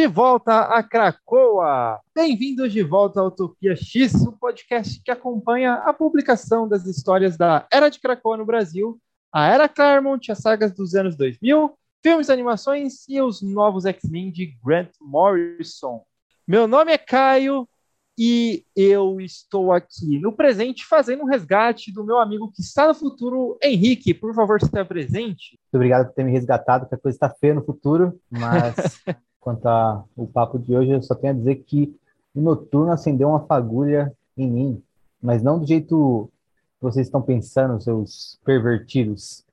de volta a Cracoa! Bem-vindos de volta à Utopia X, o um podcast que acompanha a publicação das histórias da Era de Cracoa no Brasil, a Era Claremont, as sagas dos anos 2000, filmes, animações e os novos X-Men de Grant Morrison. Meu nome é Caio e eu estou aqui no presente fazendo um resgate do meu amigo que está no futuro, Henrique. Por favor, esteja presente. Muito obrigado por ter me resgatado, que a coisa está feia no futuro, mas quanto ao papo de hoje, eu só tenho a dizer que o Noturno acendeu uma fagulha em mim, mas não do jeito que vocês estão pensando, seus pervertidos.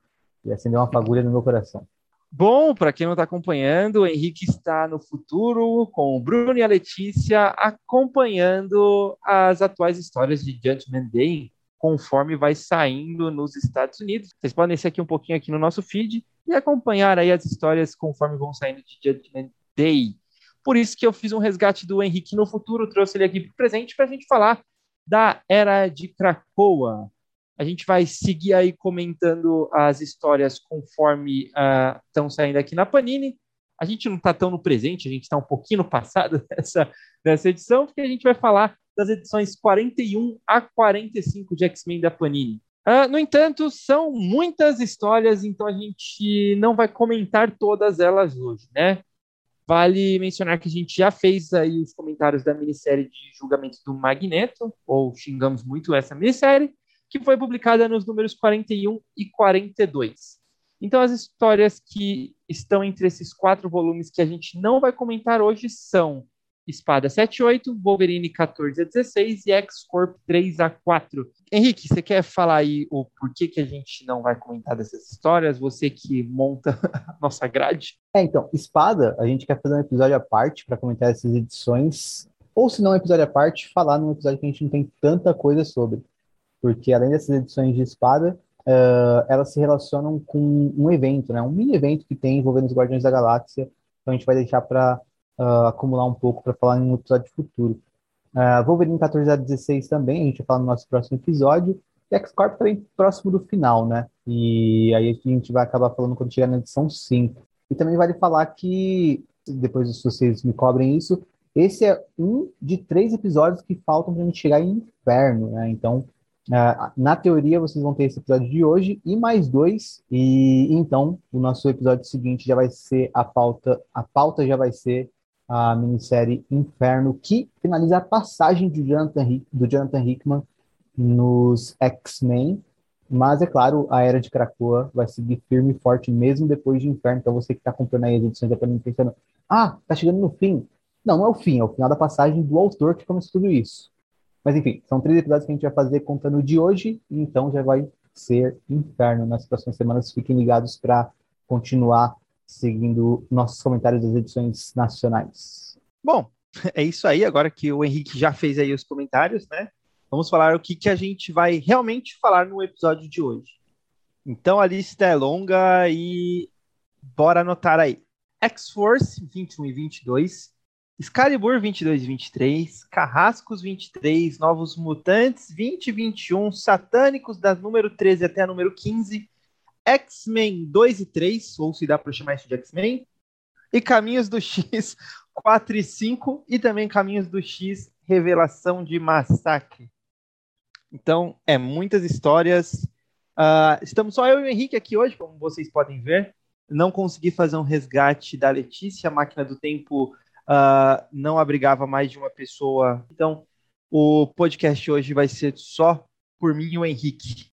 E acendeu uma fagulha no meu coração. Bom, para quem não está acompanhando, o Henrique está no futuro com o Bruno e a Letícia acompanhando as atuais histórias de Judgment Day conforme vai saindo nos Estados Unidos. Vocês podem ser aqui um pouquinho aqui no nosso feed e acompanhar aí as histórias conforme vão saindo de Judgment Day. Por isso que eu fiz um resgate do Henrique no futuro, trouxe ele aqui presente para a gente falar da Era de Krakoa. A gente vai seguir aí comentando as histórias conforme estão uh, saindo aqui na Panini. A gente não está tão no presente, a gente está um pouquinho no passado dessa, dessa edição, porque a gente vai falar das edições 41 a 45 de X-Men da Panini. Uh, no entanto, são muitas histórias, então a gente não vai comentar todas elas hoje, né? Vale mencionar que a gente já fez aí os comentários da minissérie de julgamento do Magneto, ou xingamos muito essa minissérie, que foi publicada nos números 41 e 42. Então, as histórias que estão entre esses quatro volumes que a gente não vai comentar hoje são Espada 78, Wolverine 14 a 16 e X-Corp 3 a 4. Henrique, você quer falar aí o porquê que a gente não vai comentar dessas histórias? Você que monta a nossa grade? É, então, Espada, a gente quer fazer um episódio à parte para comentar essas edições, ou se não um episódio à parte, falar num episódio que a gente não tem tanta coisa sobre porque além dessas edições de espada, uh, elas se relacionam com um evento, né? Um mini evento que tem envolvendo os Guardiões da Galáxia. Então a gente vai deixar para uh, acumular um pouco para falar em um episódio futuro. Uh, Wolverine 14 a 16 também, a gente vai falar no nosso próximo episódio. E X-Corp também próximo do final, né? E aí a gente vai acabar falando quando chegar na edição 5. E também vale falar que, depois se vocês me cobrem isso, esse é um de três episódios que faltam para a gente chegar em Inferno, né? Então, Uh, na teoria, vocês vão ter esse episódio de hoje e mais dois. E então, o nosso episódio seguinte já vai ser a pauta. A pauta já vai ser a minissérie Inferno, que finaliza a passagem do Jonathan, do Jonathan Hickman nos X-Men. Mas, é claro, a Era de Krakoa vai seguir firme e forte mesmo depois de Inferno. Então, você que está comprando aí as edições da Panini pensando, ah, tá chegando no fim. Não, não é o fim, é o final da passagem do autor que começou tudo isso. Mas enfim, são três episódios que a gente vai fazer contando de hoje, então já vai ser inferno nas próximas semanas. Fiquem ligados para continuar seguindo nossos comentários das edições nacionais. Bom, é isso aí. Agora que o Henrique já fez aí os comentários, né? Vamos falar o que, que a gente vai realmente falar no episódio de hoje. Então a lista é longa e bora anotar aí. X-Force 21 e 22, Excalibur 22 e 23, Carrascos 23, Novos Mutantes 20 e 21, Satânicos da número 13 até a número 15, X-Men 2 e 3, ou se dá para chamar isso de X-Men, e Caminhos do X 4 e 5, e também Caminhos do X Revelação de Massacre. Então, é muitas histórias. Uh, estamos só eu e o Henrique aqui hoje, como vocês podem ver. Não consegui fazer um resgate da Letícia, a máquina do tempo uh, não abrigava mais de uma pessoa. Então, o podcast hoje vai ser só por mim e o Henrique.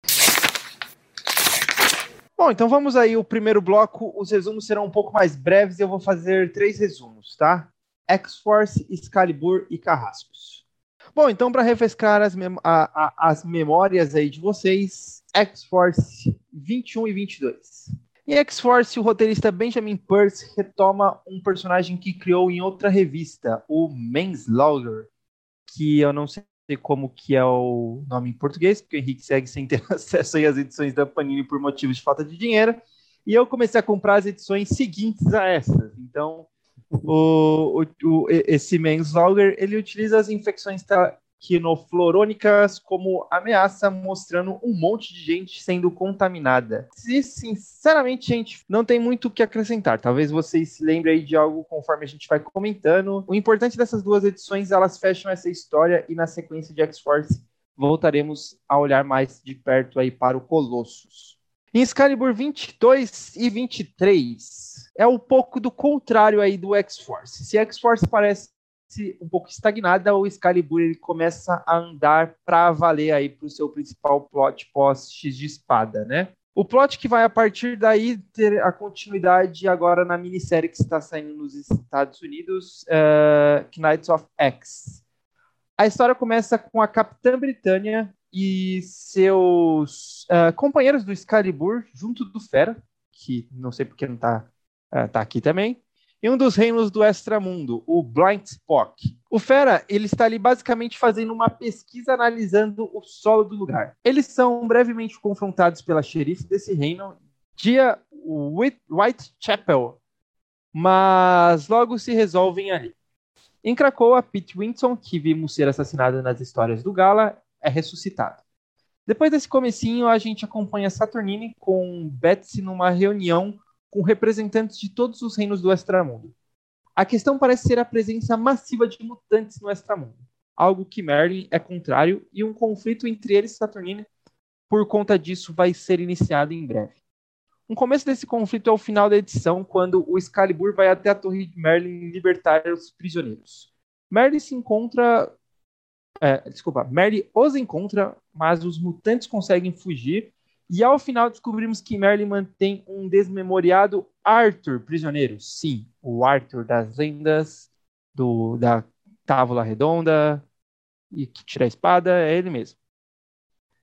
Bom, então vamos aí, o primeiro bloco. Os resumos serão um pouco mais breves eu vou fazer três resumos, tá? X-Force, Excalibur e Carrascos. Bom, então para refrescar as, mem a, a, as memórias aí de vocês, X-Force 21 e 22. Em X-Force, o roteirista Benjamin Peirce retoma um personagem que criou em outra revista, o Manslaughter, que eu não sei como que é o nome em português, porque o Henrique segue sem ter acesso às edições da Panini por motivos de falta de dinheiro, e eu comecei a comprar as edições seguintes a essas. Então, o, o, o, esse Manslaughter, ele utiliza as infecções quinoflorônicas como ameaça, mostrando um monte de gente sendo contaminada. E, sinceramente, gente, não tem muito o que acrescentar. Talvez vocês se lembrem aí de algo conforme a gente vai comentando. O importante dessas duas edições, elas fecham essa história e na sequência de X-Force voltaremos a olhar mais de perto aí para o Colossus. Em Excalibur 22 e 23, é um pouco do contrário aí do X-Force. Se X-Force parece um pouco estagnada, o Excalibur ele começa a andar para valer aí para o seu principal plot pós-X de espada, né? O plot que vai a partir daí ter a continuidade agora na minissérie que está saindo nos Estados Unidos, uh, Knights of X. A história começa com a Capitã Britânia e seus uh, companheiros do Excalibur junto do Fera, que não sei porque não está uh, tá aqui também, e um dos reinos do extramundo, o Blind Spock. O Fera, ele está ali basicamente fazendo uma pesquisa analisando o solo do lugar. Eles são brevemente confrontados pela xerife desse reino, Dia Whitechapel, mas logo se resolvem ali. Em Krakoa, Pete Winton, que vimos ser assassinado nas histórias do Gala, é ressuscitado. Depois desse comecinho, a gente acompanha Saturnine com Betsy numa reunião com representantes de todos os reinos do extramundo. A questão parece ser a presença massiva de mutantes no extramundo, algo que Merlin é contrário e um conflito entre eles e Saturnine por conta disso vai ser iniciado em breve. Um começo desse conflito é o final da edição, quando o Excalibur vai até a torre de Merlin libertar os prisioneiros. Merlin se encontra. É, desculpa, Merlin os encontra, mas os mutantes conseguem fugir e ao final descobrimos que Merlin mantém um desmemoriado Arthur prisioneiro. Sim, o Arthur das lendas, do, da Távola Redonda, e que tira a espada, é ele mesmo.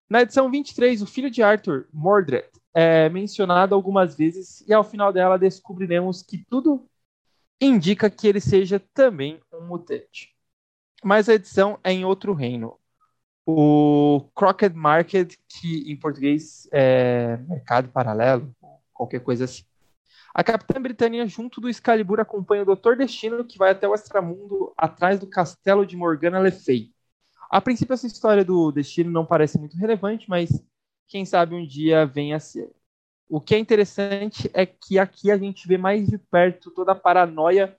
Na edição 23, o filho de Arthur, Mordred, é mencionado algumas vezes e ao final dela descobriremos que tudo indica que ele seja também um mutante. Mas a edição é em outro reino o Crockett Market, que em português é mercado paralelo, qualquer coisa assim. A Capitã Britânia, junto do Excalibur, acompanha o Doutor Destino, que vai até o Extramundo, atrás do castelo de Morgana Le Fay. A princípio, essa história do Destino não parece muito relevante, mas quem sabe um dia venha a ser. O que é interessante é que aqui a gente vê mais de perto toda a paranoia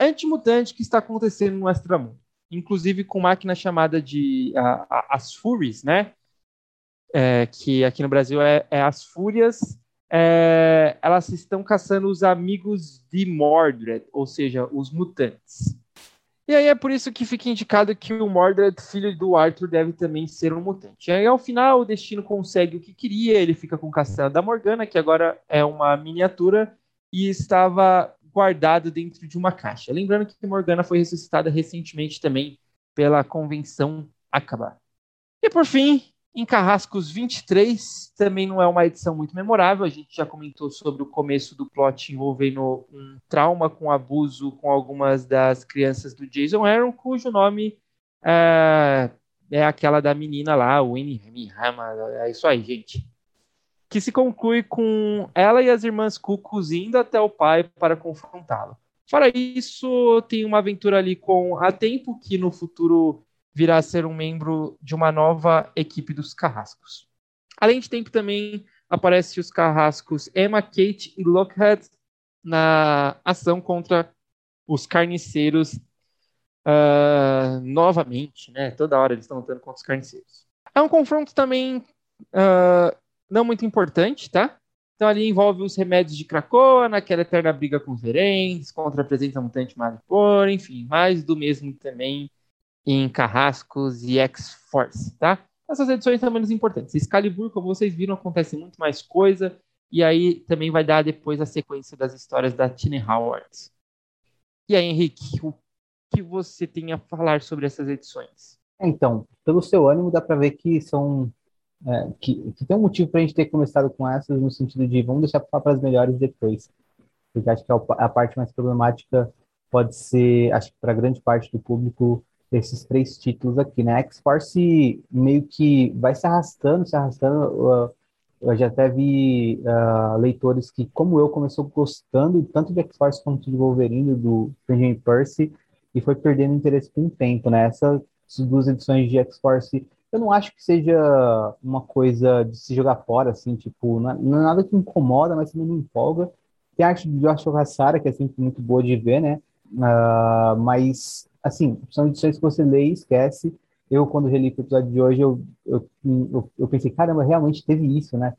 antimutante que está acontecendo no Extramundo inclusive com máquina chamada de a, a, as Furies, né? É, que aqui no Brasil é, é as Fúrias. É, elas estão caçando os amigos de Mordred, ou seja, os mutantes. E aí é por isso que fica indicado que o Mordred, filho do Arthur, deve também ser um mutante. E aí ao final o Destino consegue o que queria, ele fica com o castelo da Morgana, que agora é uma miniatura, e estava guardado dentro de uma caixa. Lembrando que Morgana foi ressuscitada recentemente também pela convenção Acaba. E por fim, em Carrascos 23, também não é uma edição muito memorável. A gente já comentou sobre o começo do plot envolvendo um trauma com abuso com algumas das crianças do Jason Aaron, cujo nome é, é aquela da menina lá, Winnie Hama. É isso aí, gente que se conclui com ela e as irmãs Cucos indo até o pai para confrontá-lo. Fora isso, tem uma aventura ali com a Tempo, que no futuro virá a ser um membro de uma nova equipe dos Carrascos. Além de Tempo, também aparecem os Carrascos Emma, Kate e Lockhead na ação contra os carniceiros uh, novamente, né? Toda hora eles estão lutando contra os carniceiros. É um confronto também uh, não muito importante, tá? Então ali envolve os remédios de Krakoa, naquela eterna briga com os Verens, contra a presença mutante Malipor, enfim, mais do mesmo também em Carrascos e X-Force, tá? Essas edições são menos importantes. Excalibur, como vocês viram, acontece muito mais coisa, e aí também vai dar depois a sequência das histórias da Tine Howard. E aí, Henrique, o que você tem a falar sobre essas edições? É, então, pelo seu ânimo, dá para ver que são. É, que, que tem um motivo para a gente ter começado com essas, no sentido de vamos deixar para as melhores depois. Porque acho que a, a parte mais problemática pode ser, acho que para grande parte do público, esses três títulos aqui, né? X-Force meio que vai se arrastando, se arrastando. Eu já até vi uh, leitores que, como eu, começou gostando tanto de X-Force quanto de Wolverine, do Benjamin Percy, e foi perdendo interesse com o tempo, né? Essas duas edições de X-Force, eu não acho que seja uma coisa de se jogar fora, assim, tipo, não é, é nada que incomoda, mas também não empolga. Tem a arte de Josh Hassara, que é sempre muito boa de ver, né? Uh, mas, assim, são edições que você lê e esquece, eu, quando reli o episódio de hoje, eu, eu, eu, eu, pensei, caramba, realmente teve isso, né?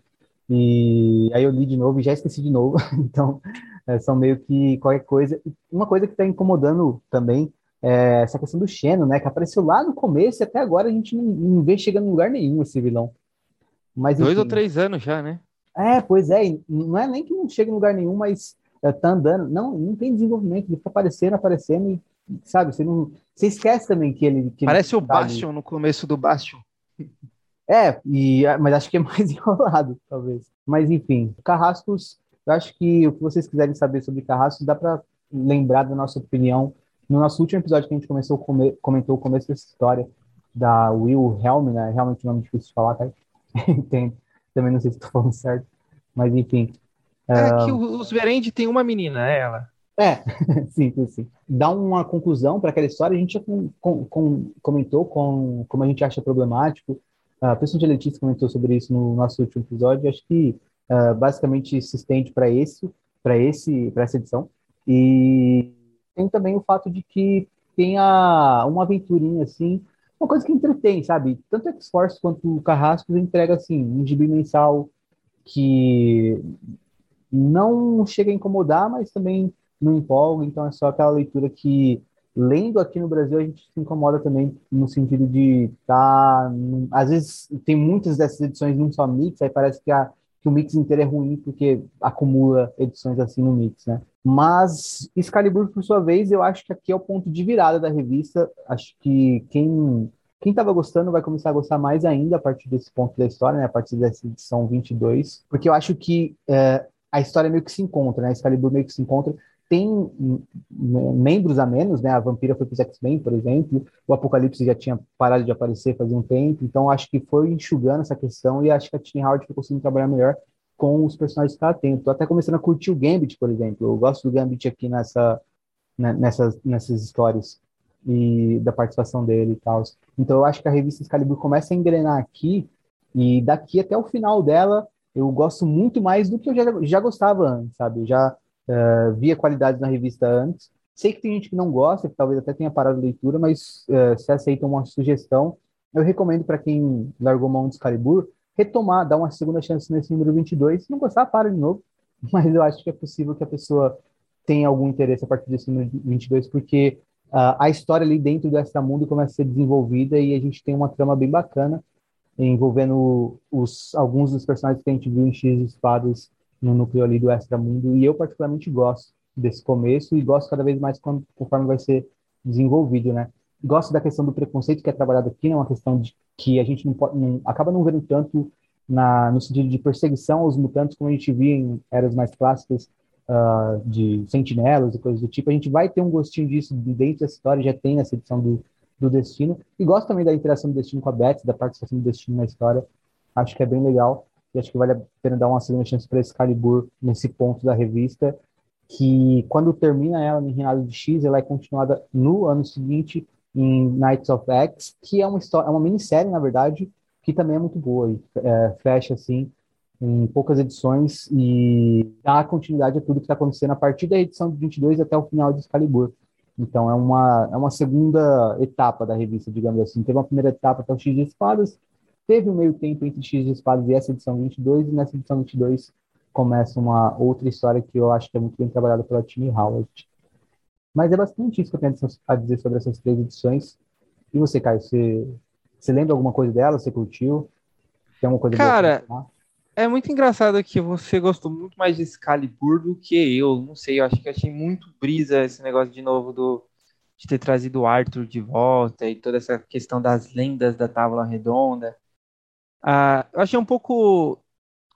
E aí eu li de novo e já esqueci de novo. então, é, são meio que qualquer coisa. Uma coisa que está incomodando também é essa questão do Xeno, né? Que apareceu lá no começo e até agora a gente não, não vê chegando em lugar nenhum esse vilão. Mas, Dois ou três anos já, né? É, pois é. Não é nem que não chega em lugar nenhum, mas é, tá andando. Não, não tem desenvolvimento. Ele fica aparecendo, aparecendo e sabe? Você não, você esquece também que ele. Que Parece ele o Bastion no começo do Bastion. É, e, mas acho que é mais enrolado, talvez. Mas enfim, Carrascos, eu acho que o que vocês quiserem saber sobre Carrascos dá para lembrar da nossa opinião no nosso último episódio que a gente começou, comentou o começo dessa história da Will Helm, né? Realmente um nome difícil de falar, tá? Entendo. Também não sei se estou falando certo, mas enfim. É uh... que os Verende tem uma menina, é ela. É, sim, sim, sim. Dá uma conclusão para aquela história, a gente já com, com, com, comentou com como a gente acha problemático. A pessoa de Letícia comentou sobre isso no nosso último episódio. Acho que uh, basicamente se estende para esse, para esse, para essa edição. E tem também o fato de que tenha uma aventurinha assim, uma coisa que entretém, sabe? Tanto X-Force quanto o Carrascos entrega assim um gibi mensal que não chega a incomodar, mas também não empolga, então é só aquela leitura que, lendo aqui no Brasil, a gente se incomoda também no sentido de tá. Às vezes tem muitas dessas edições num só mix, aí parece que, a, que o mix inteiro é ruim porque acumula edições assim no mix, né? Mas Excalibur, por sua vez, eu acho que aqui é o ponto de virada da revista. Acho que quem quem estava gostando vai começar a gostar mais ainda a partir desse ponto da história, né? A partir dessa edição 22, porque eu acho que é, a história meio que se encontra, né? Excalibur meio que se encontra tem membros a menos, né? A Vampira foi para os X-Men, por exemplo, o Apocalipse já tinha parado de aparecer fazia um tempo, então acho que foi enxugando essa questão e acho que a Tini Howard foi conseguindo trabalhar melhor com os personagens que tem. Tô até começando a curtir o Gambit, por exemplo. Eu gosto do Gambit aqui nessa, né, nessas, nessas histórias e da participação dele e tal. Então eu acho que a revista Excalibur começa a engrenar aqui e daqui até o final dela eu gosto muito mais do que eu já, já gostava antes, sabe? Eu já Uh, via qualidades na revista antes. Sei que tem gente que não gosta, que talvez até tenha parado a leitura, mas uh, se aceita uma sugestão, eu recomendo para quem largou mão de Excalibur retomar, dar uma segunda chance nesse número 22. Se não gostar, para de novo. Mas eu acho que é possível que a pessoa tenha algum interesse a partir desse número 22, porque uh, a história ali dentro do Extramundo começa a ser desenvolvida e a gente tem uma trama bem bacana envolvendo os, alguns dos personagens que a gente viu em X Espadas no núcleo ali do extramundo, e eu particularmente gosto desse começo e gosto cada vez mais quando, conforme vai ser desenvolvido, né? Gosto da questão do preconceito que é trabalhado aqui, né? Uma questão de que a gente não, pode, não acaba não vendo tanto na, no sentido de perseguição aos mutantes como a gente via em eras mais clássicas uh, de sentinelas e coisas do tipo. A gente vai ter um gostinho disso dentro da história, já tem nessa edição do, do Destino. E gosto também da interação do Destino com a Beth, da participação do Destino na história. Acho que é bem legal e acho que vale a pena dar uma segunda chance para Excalibur nesse ponto da revista, que quando termina ela em Reinado de X, ela é continuada no ano seguinte em Knights of X, que é uma história, é uma minissérie, na verdade, que também é muito boa e é, fecha assim em poucas edições e dá continuidade a tudo que está acontecendo a partir da edição de 22 até o final de Excalibur. Então é uma, é uma segunda etapa da revista, digamos assim. Teve uma primeira etapa até o X de Espadas, Teve um meio tempo entre X de Espadas e essa edição 22, e nessa edição 22 começa uma outra história que eu acho que é muito bem trabalhada pela Timmy Howard. Mas é bastante isso que eu tenho a dizer sobre essas três edições. E você, Caio, você, você lembra alguma coisa dela? Você curtiu? Tem alguma coisa Cara, é muito engraçado que você gostou muito mais de Excalibur do que eu. Não sei, eu acho que eu achei muito brisa esse negócio de novo do de ter trazido o Arthur de volta e toda essa questão das lendas da Távola Redonda. Ah, eu achei um pouco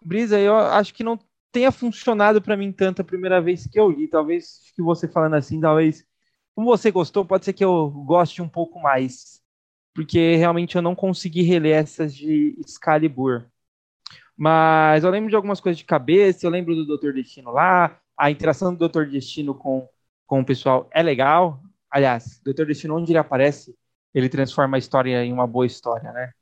brisa, eu acho que não tenha funcionado para mim tanto a primeira vez que eu li. Talvez que você falando assim, talvez como você gostou, pode ser que eu goste um pouco mais, porque realmente eu não consegui reler essas de Excalibur. Mas eu lembro de algumas coisas de cabeça, eu lembro do Doutor Destino lá, a interação do Doutor Destino com, com o pessoal é legal. Aliás, Doutor Destino, onde ele aparece, ele transforma a história em uma boa história, né?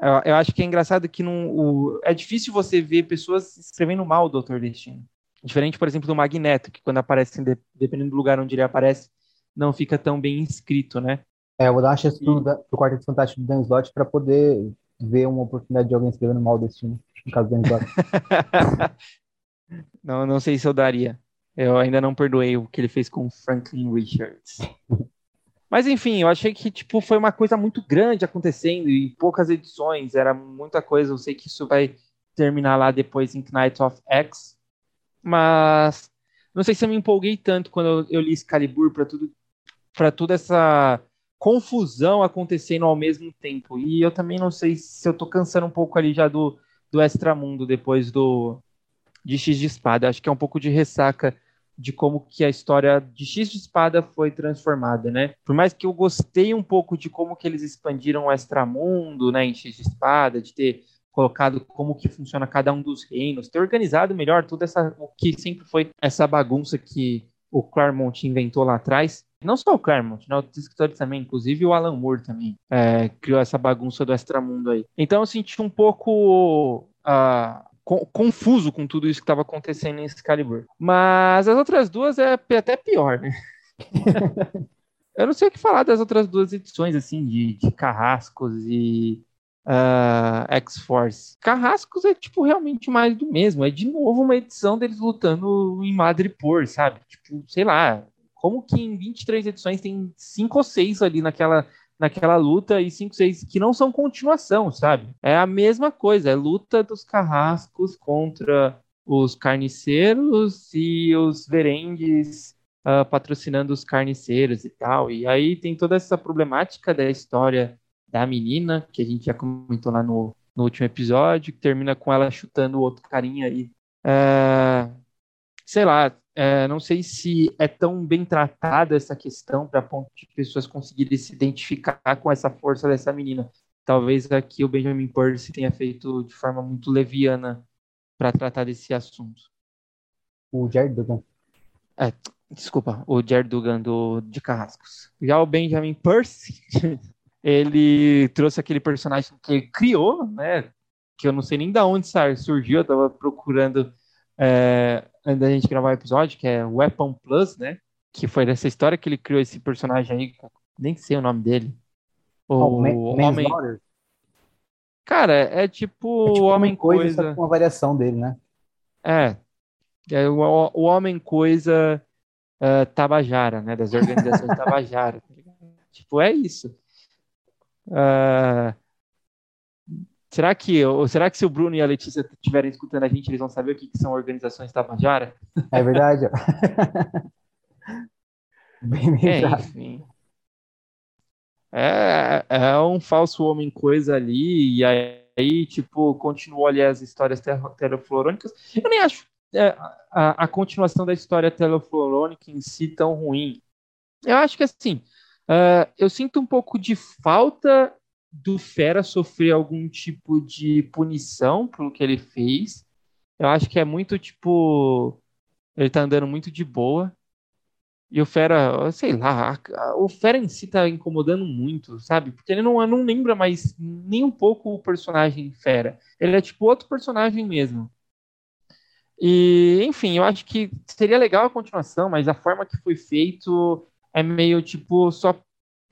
Eu, eu acho que é engraçado que não, o, é difícil você ver pessoas escrevendo mal o Doutor Destino. Diferente, por exemplo, do Magneto, que quando aparece, dependendo do lugar onde ele aparece, não fica tão bem escrito, né? É, eu vou dar uma chance pro, pro Quarteto Fantástico do Dan Slott para poder ver uma oportunidade de alguém escrevendo mal o destino, no caso do Dan Slott. não, não sei se eu daria. Eu ainda não perdoei o que ele fez com Franklin Richards. Mas enfim, eu achei que tipo foi uma coisa muito grande acontecendo e poucas edições, era muita coisa. Eu sei que isso vai terminar lá depois em Knight of X, mas não sei se eu me empolguei tanto quando eu, li Excalibur para tudo para toda essa confusão acontecendo ao mesmo tempo. E eu também não sei se eu tô cansando um pouco ali já do do Extramundo depois do de X de Espada. Acho que é um pouco de ressaca de como que a história de X de Espada foi transformada, né? Por mais que eu gostei um pouco de como que eles expandiram o Extramundo, né, em X de Espada, de ter colocado como que funciona cada um dos reinos, ter organizado melhor tudo essa o que sempre foi essa bagunça que o Claremont inventou lá atrás. Não só o Claremont, né, outros escritores também, inclusive o Alan Moore também é, criou essa bagunça do extramundo aí. Então eu senti um pouco uh, confuso com tudo isso que estava acontecendo em Excalibur. Mas as outras duas é até pior, né? eu não sei o que falar das outras duas edições, assim, de, de Carrascos e uh, X-Force. Carrascos é, tipo, realmente mais do mesmo. É, de novo, uma edição deles lutando em Madripoor, sabe? Tipo, sei lá, como que em 23 edições tem cinco ou seis ali naquela naquela luta e 5, 6 que não são continuação, sabe? É a mesma coisa, é luta dos carrascos contra os carniceiros e os verendes uh, patrocinando os carniceiros e tal. E aí tem toda essa problemática da história da menina, que a gente já comentou lá no, no último episódio, que termina com ela chutando o outro carinha aí. Uh, sei lá, é, não sei se é tão bem tratada essa questão para ponto de pessoas conseguirem se identificar com essa força dessa menina. Talvez aqui o Benjamin Percy tenha feito de forma muito leviana para tratar desse assunto. O Jared Dugan. É, desculpa, o Jared Dugan do, de Carrascos. Já o Benjamin Percy ele trouxe aquele personagem que ele criou, né? Que eu não sei nem de onde surgiu, eu estava procurando é, antes da gente gravar o episódio, que é Weapon Plus, né? Que foi dessa história que ele criou esse personagem aí, nem sei o nome dele. O oh, Homem. Cara, é tipo, é tipo Homem Coisa. coisa... uma variação dele, né? É. É o, o Homem Coisa uh, Tabajara, né? Das organizações Tabajara. Tá tipo, é isso. Uh, será que será que se o Bruno e a Letícia estiverem escutando a gente, eles vão saber o que, que são organizações Tabajara? É verdade. Bem é, enfim. É, é um falso homem coisa ali, e aí, tipo, continuou ali as histórias teleflorônicas. Eu nem acho é, a, a, continuação da história teleflorônica em si tão ruim. Eu acho que assim, Uh, eu sinto um pouco de falta do Fera sofrer algum tipo de punição pelo que ele fez. Eu acho que é muito tipo. Ele tá andando muito de boa. E o Fera, sei lá, o Fera em si tá incomodando muito, sabe? Porque ele não, não lembra mais nem um pouco o personagem Fera. Ele é tipo outro personagem mesmo. E, enfim, eu acho que seria legal a continuação, mas a forma que foi feito é meio tipo só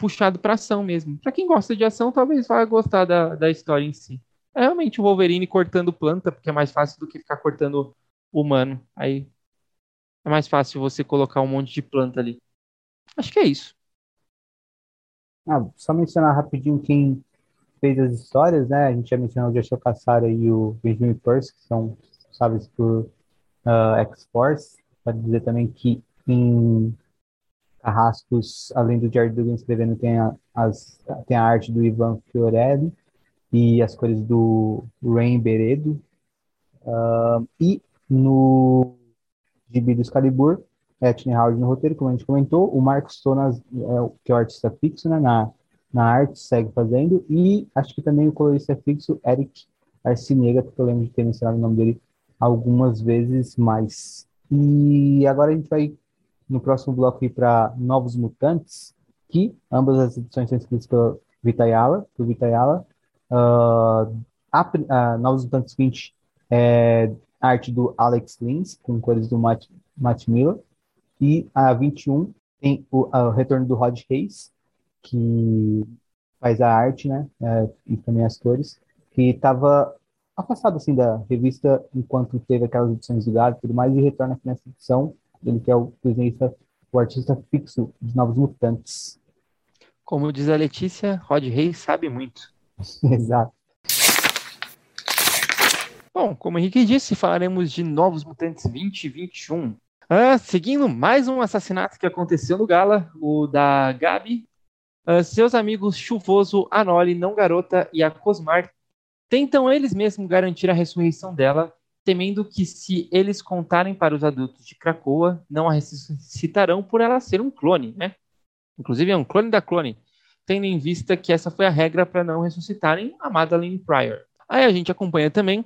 puxado para ação mesmo. Para quem gosta de ação, talvez vá gostar da, da história em si. É realmente o Wolverine cortando planta, porque é mais fácil do que ficar cortando humano. Aí é mais fácil você colocar um monte de planta ali. Acho que é isso. Ah, só mencionar rapidinho quem fez as histórias, né? A gente já mencionou o Joshua Cassara e o Benjamin Percy, que são sábios por uh, X-Force. Pode dizer também que em Carrascos, além do Jared Duggan escrevendo, tem a, as, tem a arte do Ivan Fiorelli e as cores do Rain Beredo. Uh, e no gibi do Excalibur, Etney Howard no roteiro, como a gente comentou, o Marcos Tonas, é, que é o artista fixo né, na, na arte, segue fazendo, e acho que também o colorista fixo, Eric Arcinega, porque eu lembro de ter mencionado o nome dele algumas vezes mais. E agora a gente vai, no próximo bloco, ir para Novos Mutantes, que ambas as edições são escritas pelo Vitayala, por Vitayala. Uh, a, a Novos Mutantes 20 é arte do Alex Lins, com cores do Matt, Matt Miller. E a 21 tem o, o retorno do Rod Hayes, que faz a arte, né? É, e também as cores, que estava afastado assim da revista enquanto teve aquelas edições do Gado e tudo mais, e retorna aqui nessa edição, ele que é o desenhista, o artista fixo de Novos Mutantes. Como diz a Letícia, Rod Reis sabe muito. Exato. Bom, como o Henrique disse, falaremos de Novos Mutantes 2021. Uh, seguindo mais um assassinato que aconteceu no Gala, o da Gabi. Uh, seus amigos Chuvoso, Anoli, Não Garota e a Cosmar tentam eles mesmos garantir a ressurreição dela, temendo que se eles contarem para os adultos de Krakoa, não a ressuscitarão por ela ser um clone, né? Inclusive é um clone da clone, tendo em vista que essa foi a regra para não ressuscitarem a Madeline Pryor. Aí a gente acompanha também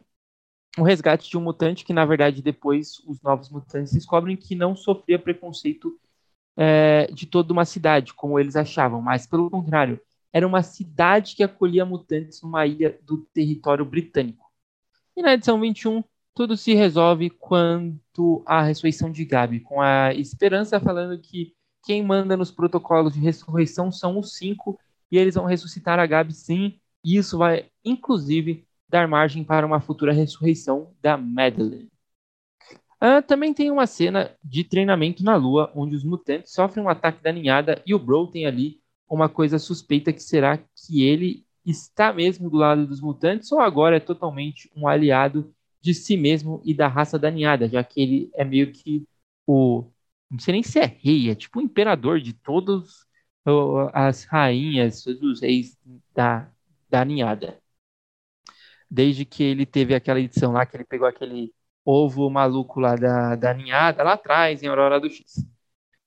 o resgate de um mutante que, na verdade, depois os novos mutantes descobrem que não sofria preconceito é, de toda uma cidade, como eles achavam, mas pelo contrário, era uma cidade que acolhia mutantes numa ilha do território britânico. E na edição 21, tudo se resolve quanto à ressurreição de Gabi, com a esperança falando que quem manda nos protocolos de ressurreição são os cinco, e eles vão ressuscitar a Gabi sim, e isso vai, inclusive, dar margem para uma futura ressurreição da Madeline. Ah, também tem uma cena de treinamento na Lua, onde os mutantes sofrem um ataque da ninhada e o Bro tem ali uma coisa suspeita que será que ele está mesmo do lado dos mutantes ou agora é totalmente um aliado de si mesmo e da raça da ninhada, já que ele é meio que o não sei nem se é rei, é tipo o imperador de todas as rainhas, todos os reis da, da ninhada desde que ele teve aquela edição lá que ele pegou aquele ovo maluco lá da, da ninhada, lá atrás, em Aurora do X.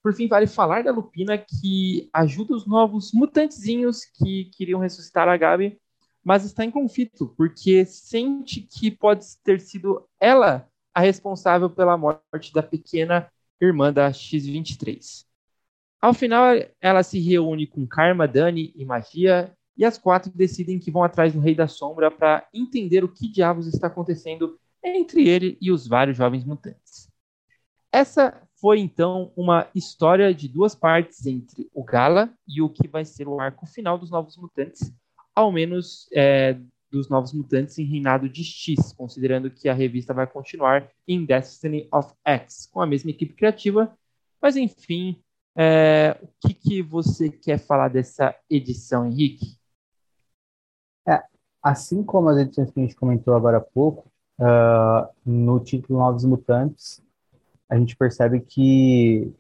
Por fim, vale falar da Lupina que ajuda os novos mutantezinhos que queriam ressuscitar a Gabi, mas está em conflito, porque sente que pode ter sido ela a responsável pela morte da pequena irmã da X-23. Ao final, ela se reúne com Karma, Dani e Magia e as quatro decidem que vão atrás do Rei da Sombra para entender o que diabos está acontecendo entre ele e os vários jovens mutantes. Essa foi então uma história de duas partes entre o Gala e o que vai ser o arco final dos Novos Mutantes, ao menos é, dos Novos Mutantes em Reinado de X, considerando que a revista vai continuar em Destiny of X, com a mesma equipe criativa. Mas enfim, é, o que, que você quer falar dessa edição, Henrique? É, assim como as edições que a gente comentou agora há pouco, uh, no título Novos Mutantes, a gente percebe que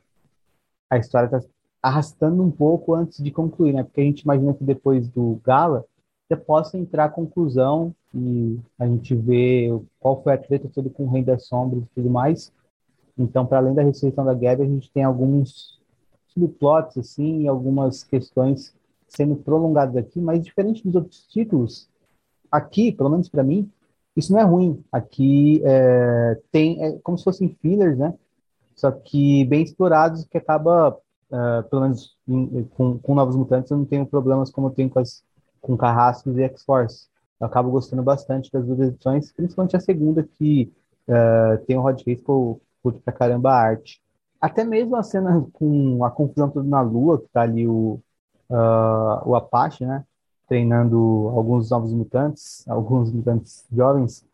a história está arrastando um pouco antes de concluir, né? Porque a gente imagina que depois do Gala já possa entrar a conclusão e a gente vê qual foi a treta toda com Rei das Sombras e tudo mais. Então, para além da ressurreição da Gabi, a gente tem alguns subplots, assim, e algumas questões sendo prolongados aqui, mas diferente dos outros títulos, aqui, pelo menos para mim, isso não é ruim. Aqui é, tem é como se fossem fillers, né? Só que bem explorados, que acaba, é, pelo menos em, com, com Novos Mutantes, eu não tenho problemas como eu tenho com, as, com Carrascos e X-Force. Eu acabo gostando bastante das duas edições, principalmente a segunda, que é, tem o Rod Reis, que eu curto pra caramba a arte. Até mesmo a cena com a confusão toda na lua, que tá ali o, uh, o Apache, né? Treinando alguns novos mutantes, alguns mutantes jovens.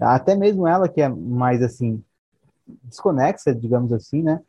Até mesmo ela, que é mais assim, desconexa, digamos assim, né?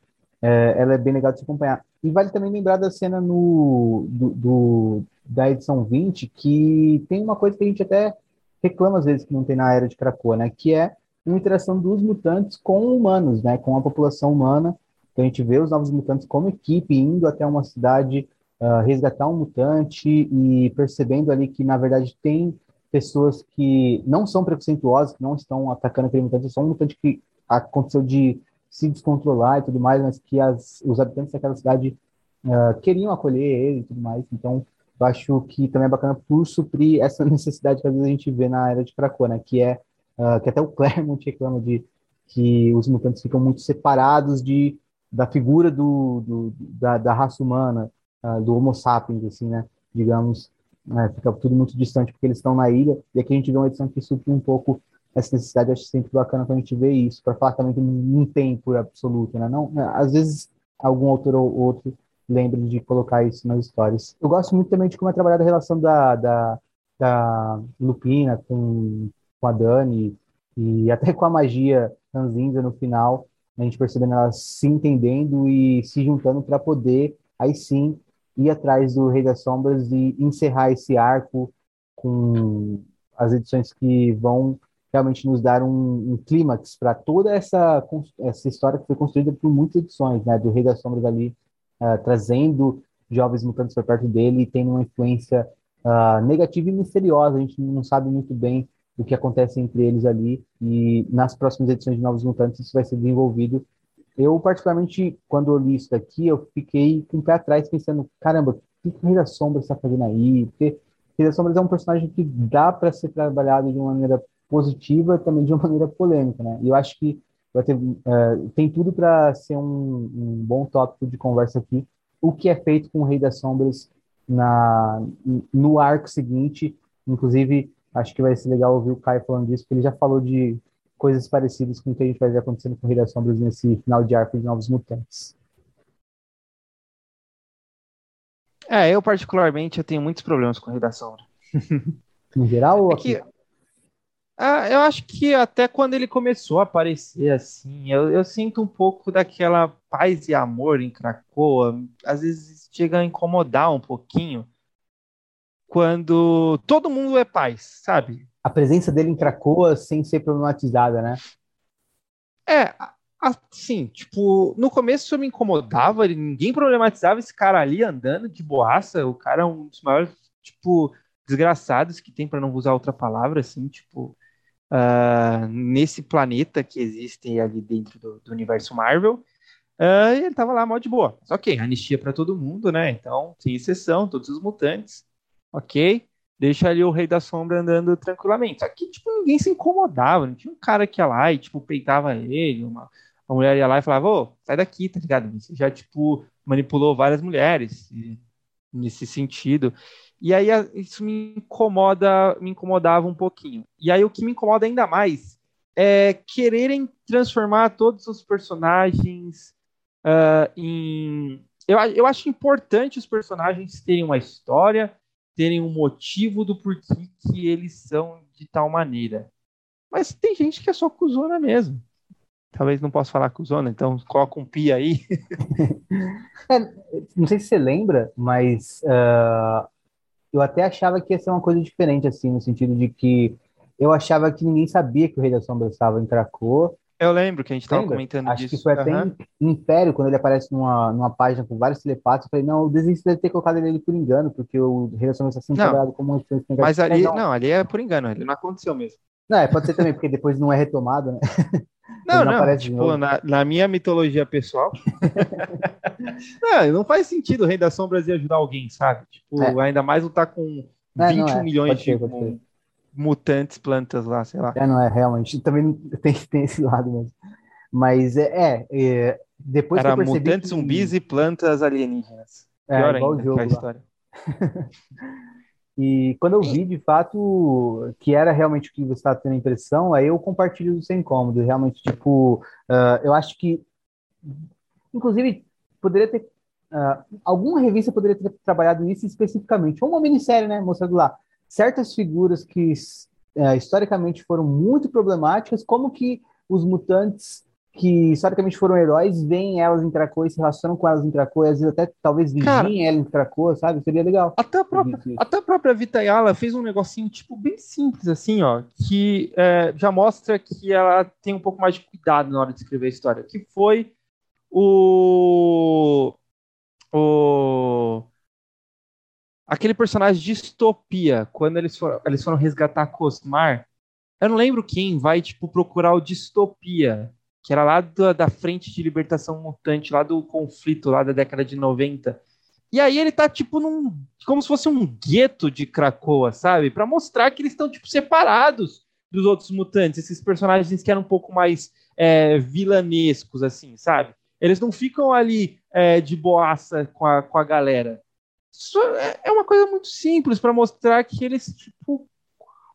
É, ela é bem legal de se acompanhar. E vale também lembrar da cena no, do, do, da edição 20, que tem uma coisa que a gente até reclama às vezes que não tem na Era de Krakoa, né? Que é uma interação dos mutantes com humanos, né? Com a população humana Então a gente vê os Novos Mutantes como equipe indo até uma cidade uh, resgatar um mutante e percebendo ali que, na verdade, tem pessoas que não são preconceituosas, que não estão atacando aquele mutante, é só um mutante que aconteceu de se descontrolar e tudo mais, mas que as, os habitantes daquela cidade uh, queriam acolher ele e tudo mais. Então, eu acho que também é bacana por suprir essa necessidade que às vezes a gente vê na era de Krakoa, né? Que é uh, que até o Claremont reclama de que os mutantes ficam muito separados de da figura do, do da, da, raça humana, uh, do Homo sapiens, assim, né? Digamos, né? fica tudo muito distante porque eles estão na ilha. E aqui a gente vê uma edição que supre um pouco essa necessidade. Eu acho sempre bacana quando a gente vê isso, para falar também que não tem por absoluto, né? Não, né? às vezes algum autor ou outro lembra de colocar isso nas histórias. Eu gosto muito também de como é trabalhada a relação da, da, da Lupina com, com a Dani e até com a magia ranzinza no final, a gente percebendo elas se entendendo e se juntando para poder, aí sim, ir atrás do Rei das Sombras e encerrar esse arco com as edições que vão realmente nos dar um, um clímax para toda essa, essa história que foi construída por muitas edições, né, do Rei das Sombras ali, uh, trazendo jovens mutantes para perto dele e tendo uma influência uh, negativa e misteriosa, a gente não sabe muito bem do que acontece entre eles ali, e nas próximas edições de Novos Mutantes isso vai ser desenvolvido. Eu, particularmente, quando eu li isso daqui, eu fiquei com o pé atrás pensando, caramba, o que o Rei das Sombras está fazendo aí? Porque Rei das Sombras é um personagem que dá para ser trabalhado de uma maneira positiva também de uma maneira polêmica, né? E eu acho que vai ter, uh, tem tudo para ser um, um, bom tópico de conversa aqui. O que é feito com o Rei das Sombras na, no arco seguinte, inclusive Acho que vai ser legal ouvir o Caio falando disso, porque ele já falou de coisas parecidas com o que a gente vai ver acontecendo com o Rei das Sombras nesse final de arco de Novos Mutantes. É, eu particularmente eu tenho muitos problemas com o Rei da Sombra. em geral ou é aqui? Que, ah, eu acho que até quando ele começou a aparecer assim, eu, eu sinto um pouco daquela paz e amor em Krakoa. Às vezes chega a incomodar um pouquinho quando todo mundo é paz, sabe? A presença dele em Cracoa sem ser problematizada, né? É, assim, tipo, no começo eu me incomodava, ninguém problematizava esse cara ali andando de boaça, o cara é um dos maiores, tipo, desgraçados que tem, para não usar outra palavra, assim, tipo, uh, nesse planeta que existe ali dentro do, do universo Marvel, uh, ele tava lá mal de boa. Só que anistia para todo mundo, né? Então, sem exceção, todos os mutantes ok? Deixa ali o Rei da Sombra andando tranquilamente. Aqui, tipo, ninguém se incomodava, não tinha um cara que ia lá e, tipo, peitava ele, uma, uma mulher ia lá e falava, ô, sai daqui, tá ligado? Você já, tipo, manipulou várias mulheres e, nesse sentido. E aí isso me incomoda, me incomodava um pouquinho. E aí o que me incomoda ainda mais é quererem transformar todos os personagens uh, em. Eu, eu acho importante os personagens terem uma história, terem um motivo do porquê que eles são de tal maneira. Mas tem gente que é só cuzona mesmo. Talvez não possa falar cuzona, então coloca um pi aí. é, não sei se você lembra, mas uh, eu até achava que ia ser uma coisa diferente, assim, no sentido de que eu achava que ninguém sabia que o Rei da Sombra estava em Krakoa, eu lembro que a gente estava comentando Acho disso. que foi até uhum. em Império, quando ele aparece numa, numa página com vários telepatos. Eu falei, não, o desenho deve ter colocado ele por engano, porque o relacionamento assim trabalhado como um Mas ali, não. não. ali é por engano, ele não aconteceu mesmo. Não, é, pode ser também, porque depois não é retomado, né? Não, não, não tipo, na, na, minha mitologia pessoal, não, não faz sentido o Rei das Sombras ir ajudar alguém, sabe? Tipo, é. ainda mais lutar com 21 é, é. milhões de, ser, mutantes plantas lá, sei lá. É, não é, realmente. Também tem, tem esse lado mesmo. Mas é, é, é depois Era que eu percebi mutantes, que... zumbis e plantas alienígenas. É, Pior igual ainda, o jogo a história. e quando eu vi, de fato, que era realmente o que você estava tendo a impressão, aí eu compartilho do seu incômodo. Realmente, tipo, uh, eu acho que, inclusive, poderia ter Uh, alguma revista poderia ter trabalhado isso especificamente, ou uma minissérie, né, mostrando lá certas figuras que é, historicamente foram muito problemáticas, como que os mutantes que historicamente foram heróis veem elas em Krakoa e se relacionam com elas em Krakoa, e às vezes até talvez vigiem ela em Krakoa, sabe? Seria legal. Até a própria, até a própria Vita Yala fez um negocinho, tipo, bem simples, assim, ó, que é, já mostra que ela tem um pouco mais de cuidado na hora de escrever a história, que foi o. O. Aquele personagem de distopia, quando eles foram, eles foram resgatar Cosmar, eu não lembro quem vai, tipo, procurar o distopia, que era lá da, da frente de libertação mutante, lá do conflito, lá da década de 90. E aí ele tá, tipo, num. como se fosse um gueto de Krakoa, sabe? para mostrar que eles estão, tipo, separados dos outros mutantes, esses personagens que eram um pouco mais é, vilanescos, assim, sabe? Eles não ficam ali é, de boaça com a, com a galera. Isso é, é uma coisa muito simples para mostrar que eles, tipo,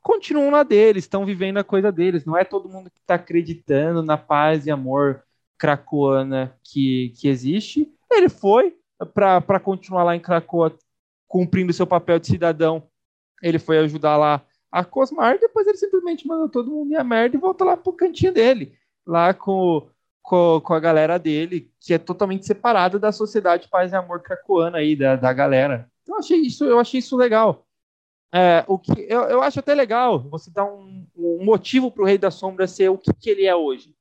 continuam na deles, estão vivendo a coisa deles. Não é todo mundo que está acreditando na paz e amor cracoana que, que existe. Ele foi para continuar lá em Cracoa cumprindo seu papel de cidadão. Ele foi ajudar lá a Cosmar, depois ele simplesmente mandou todo mundo ir a merda e volta lá pro cantinho dele, lá com, com, com a galera dele, que é totalmente separada da sociedade paz e amor cracoana aí, da, da galera. Eu achei isso, eu achei isso legal. É, o que eu, eu acho até legal você dar um, um motivo para o Rei da Sombra ser o que, que ele é hoje.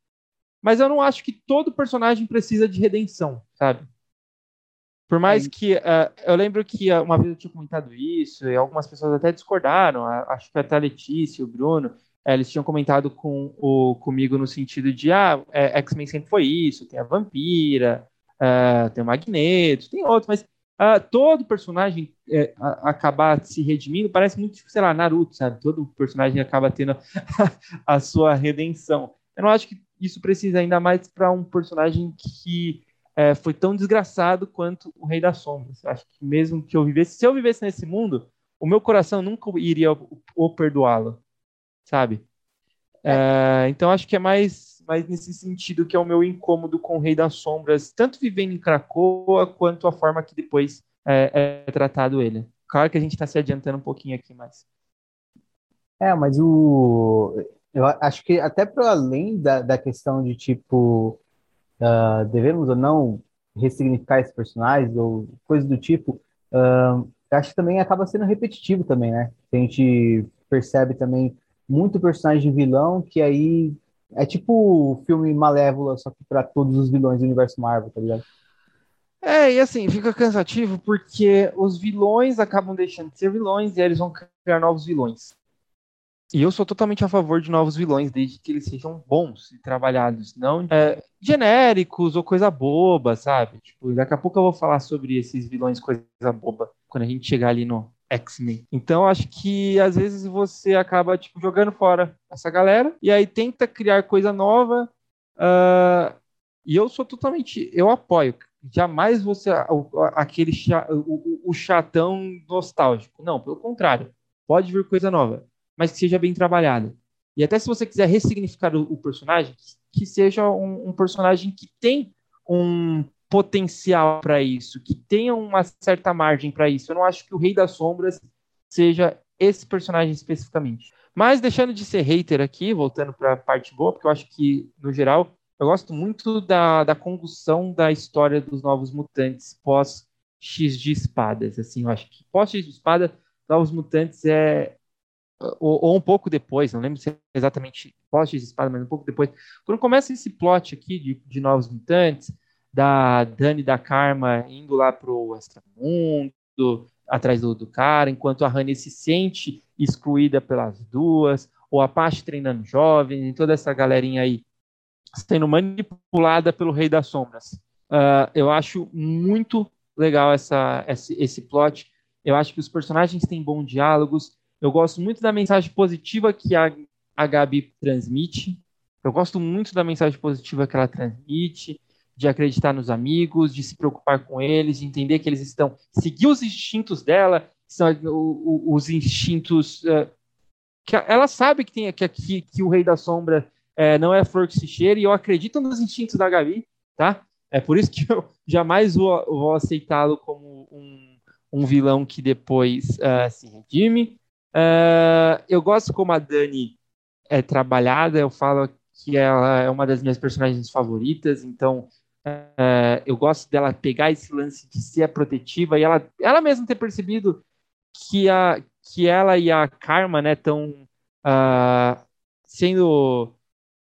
Mas eu não acho que todo personagem precisa de redenção, sabe? Por mais que. Uh, eu lembro que uh, uma vez eu tinha comentado isso, e algumas pessoas até discordaram. Acho que até a Letícia, o Bruno, eh, eles tinham comentado com o, comigo no sentido de: ah, é, X-Men sempre foi isso, tem a Vampira, tem o Magneto, tem outros, mas todo personagem é, acabar se redimindo parece muito, sei lá, Naruto, sabe? Todo personagem acaba tendo a sua redenção. Eu não acho que isso precisa ainda mais para um personagem que é, foi tão desgraçado quanto o Rei das Sombras. Acho que mesmo que eu vivesse, se eu vivesse nesse mundo, o meu coração nunca iria o, o perdoá-lo, sabe? É. É, então acho que é mais, mais nesse sentido que é o meu incômodo com o Rei das Sombras, tanto vivendo em Cracoa quanto a forma que depois é, é tratado ele. Claro que a gente está se adiantando um pouquinho aqui, mas. É, mas o. Eu acho que até para além da, da questão de tipo uh, devemos ou não ressignificar esses personagens ou coisas do tipo, uh, acho que também acaba sendo repetitivo também, né? A gente percebe também muito personagem vilão que aí é tipo o filme Malévola, só que para todos os vilões do universo Marvel, tá ligado? É, e assim, fica cansativo porque os vilões acabam deixando de ser vilões e eles vão criar novos vilões. E eu sou totalmente a favor de novos vilões, desde que eles sejam bons e trabalhados, não é, genéricos ou coisa boba, sabe? Tipo, daqui a pouco eu vou falar sobre esses vilões coisa boba quando a gente chegar ali no X-Men. Então acho que às vezes você acaba tipo jogando fora essa galera e aí tenta criar coisa nova. Uh, e eu sou totalmente, eu apoio. Jamais você aquele o, o chatão nostálgico. Não, pelo contrário. Pode vir coisa nova mas que seja bem trabalhada. E até se você quiser ressignificar o, o personagem, que seja um, um, personagem que tem um potencial para isso, que tenha uma certa margem para isso. Eu não acho que o Rei das Sombras seja esse personagem especificamente. Mas deixando de ser hater aqui, voltando para a parte boa, porque eu acho que, no geral, eu gosto muito da, da condução da história dos Novos Mutantes pós X de Espadas. Assim, eu acho que pós X de Espada, Novos Mutantes é, ou, ou, um pouco depois, não lembro se é exatamente pós de espada, mas um pouco depois, quando começa esse plot aqui de, de novos mutantes, da Dani da Karma indo lá pro extramundo, atrás do, do cara, enquanto a Honey se sente excluída pelas duas, ou a Apache treinando jovens, e toda essa galerinha aí sendo manipulada pelo Rei das Sombras. Uh, eu acho muito legal essa, esse, esse plot. Eu acho que os personagens têm bons diálogos, eu gosto muito da mensagem positiva que a, a Gabi transmite. Eu gosto muito da mensagem positiva que ela transmite, de acreditar nos amigos, de se preocupar com eles, de entender que eles estão. seguir os instintos dela, são os instintos. Uh, que ela sabe que, tem, que, que, que o Rei da Sombra é, não é flor que se cheira, e eu acredito nos instintos da Gabi, tá? É por isso que eu jamais vou, vou aceitá-lo como um, um vilão que depois uh, se redime. Uh, eu gosto como a Dani é trabalhada, eu falo que ela é uma das minhas personagens favoritas, então uh, eu gosto dela pegar esse lance de ser a protetiva e ela, ela mesma ter percebido que, a, que ela e a Karma estão né, uh, sendo.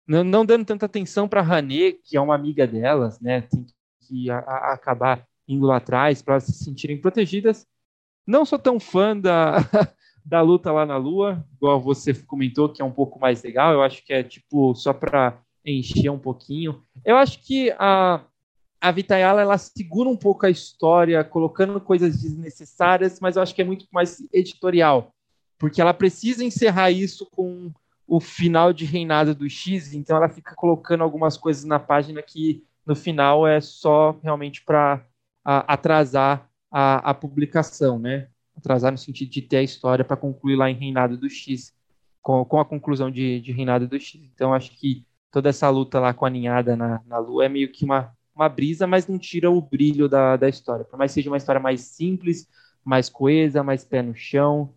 Não, não, dando tanta atenção para a Hané, que é uma amiga delas, né? Tem que a, a acabar indo lá atrás para se sentirem protegidas. Não sou tão fã da, da luta lá na Lua, igual você comentou, que é um pouco mais legal. Eu acho que é tipo só para encher um pouquinho. Eu acho que a, a Vitayala ela segura um pouco a história, colocando coisas desnecessárias, mas eu acho que é muito mais editorial, porque ela precisa encerrar isso com o final de reinado do X, então ela fica colocando algumas coisas na página que no final é só realmente para atrasar a, a, publicação, né? Atrasar no sentido de ter a história para concluir lá em Reinado do X, com, com a conclusão de, de, Reinado do X. Então acho que toda essa luta lá com a ninhada na, na Lua é meio que uma, uma brisa, mas não tira o brilho da, da história. Por mais que seja uma história mais simples, mais coesa, mais pé no chão,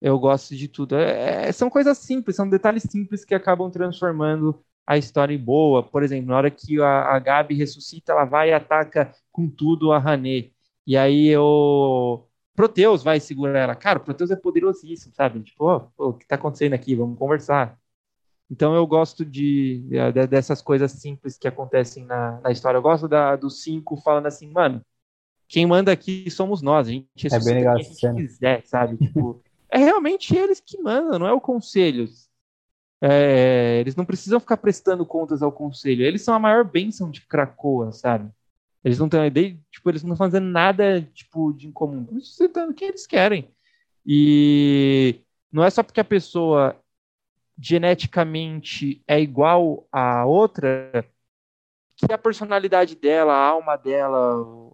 eu gosto de tudo. É, é, são coisas simples, são detalhes simples que acabam transformando a história em boa. Por exemplo, na hora que a, a Gabi ressuscita, ela vai e ataca com tudo a Hané. E aí o Proteus vai segurar ela. Cara, o Proteus é poderosíssimo, sabe? Tipo, oh, o que tá acontecendo aqui? Vamos conversar. Então eu gosto de, de, dessas coisas simples que acontecem na, na história. Eu gosto da, do cinco falando assim, mano, quem manda aqui somos nós, a gente é bem legal quem a gente quiser, sabe? Tipo, é realmente eles que mandam, não é o conselho. É, eles não precisam ficar prestando contas ao conselho. Eles são a maior bênção de Krakoa, sabe? Eles não têm ideia, tipo, eles não estão fazendo nada tipo de incomum, estão suscitando o que eles querem. E não é só porque a pessoa geneticamente é igual a outra que a personalidade dela, a alma dela,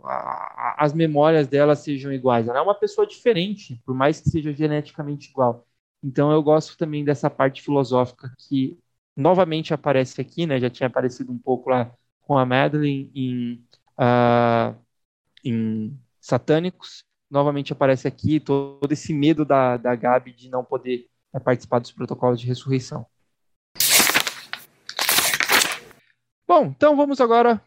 a, a, as memórias dela sejam iguais. Ela é uma pessoa diferente, por mais que seja geneticamente igual. Então eu gosto também dessa parte filosófica que novamente aparece aqui, né? Já tinha aparecido um pouco lá com a Madeline em, uh, em Satânicos. Novamente aparece aqui todo esse medo da, da Gabi de não poder é, participar dos protocolos de ressurreição. Bom, então vamos agora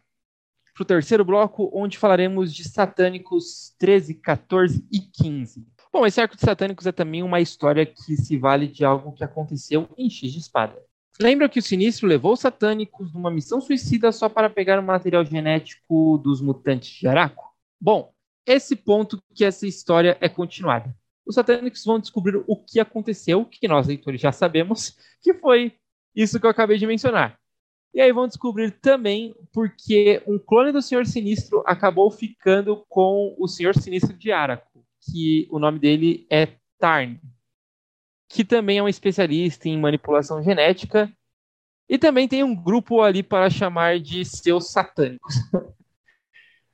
para o terceiro bloco, onde falaremos de Satânicos 13, 14 e 15. Bom, esse arco de Satânicos é também uma história que se vale de algo que aconteceu em X de Espada. Lembra que o Sinistro levou os Satânicos numa missão suicida só para pegar o material genético dos mutantes de Araco? Bom, esse ponto que essa história é continuada. Os Satânicos vão descobrir o que aconteceu, que nós leitores já sabemos, que foi isso que eu acabei de mencionar. E aí vão descobrir também porque um clone do Senhor Sinistro acabou ficando com o Senhor Sinistro de Araco, que o nome dele é Tarn, que também é um especialista em manipulação genética. E também tem um grupo ali para chamar de seus satânicos.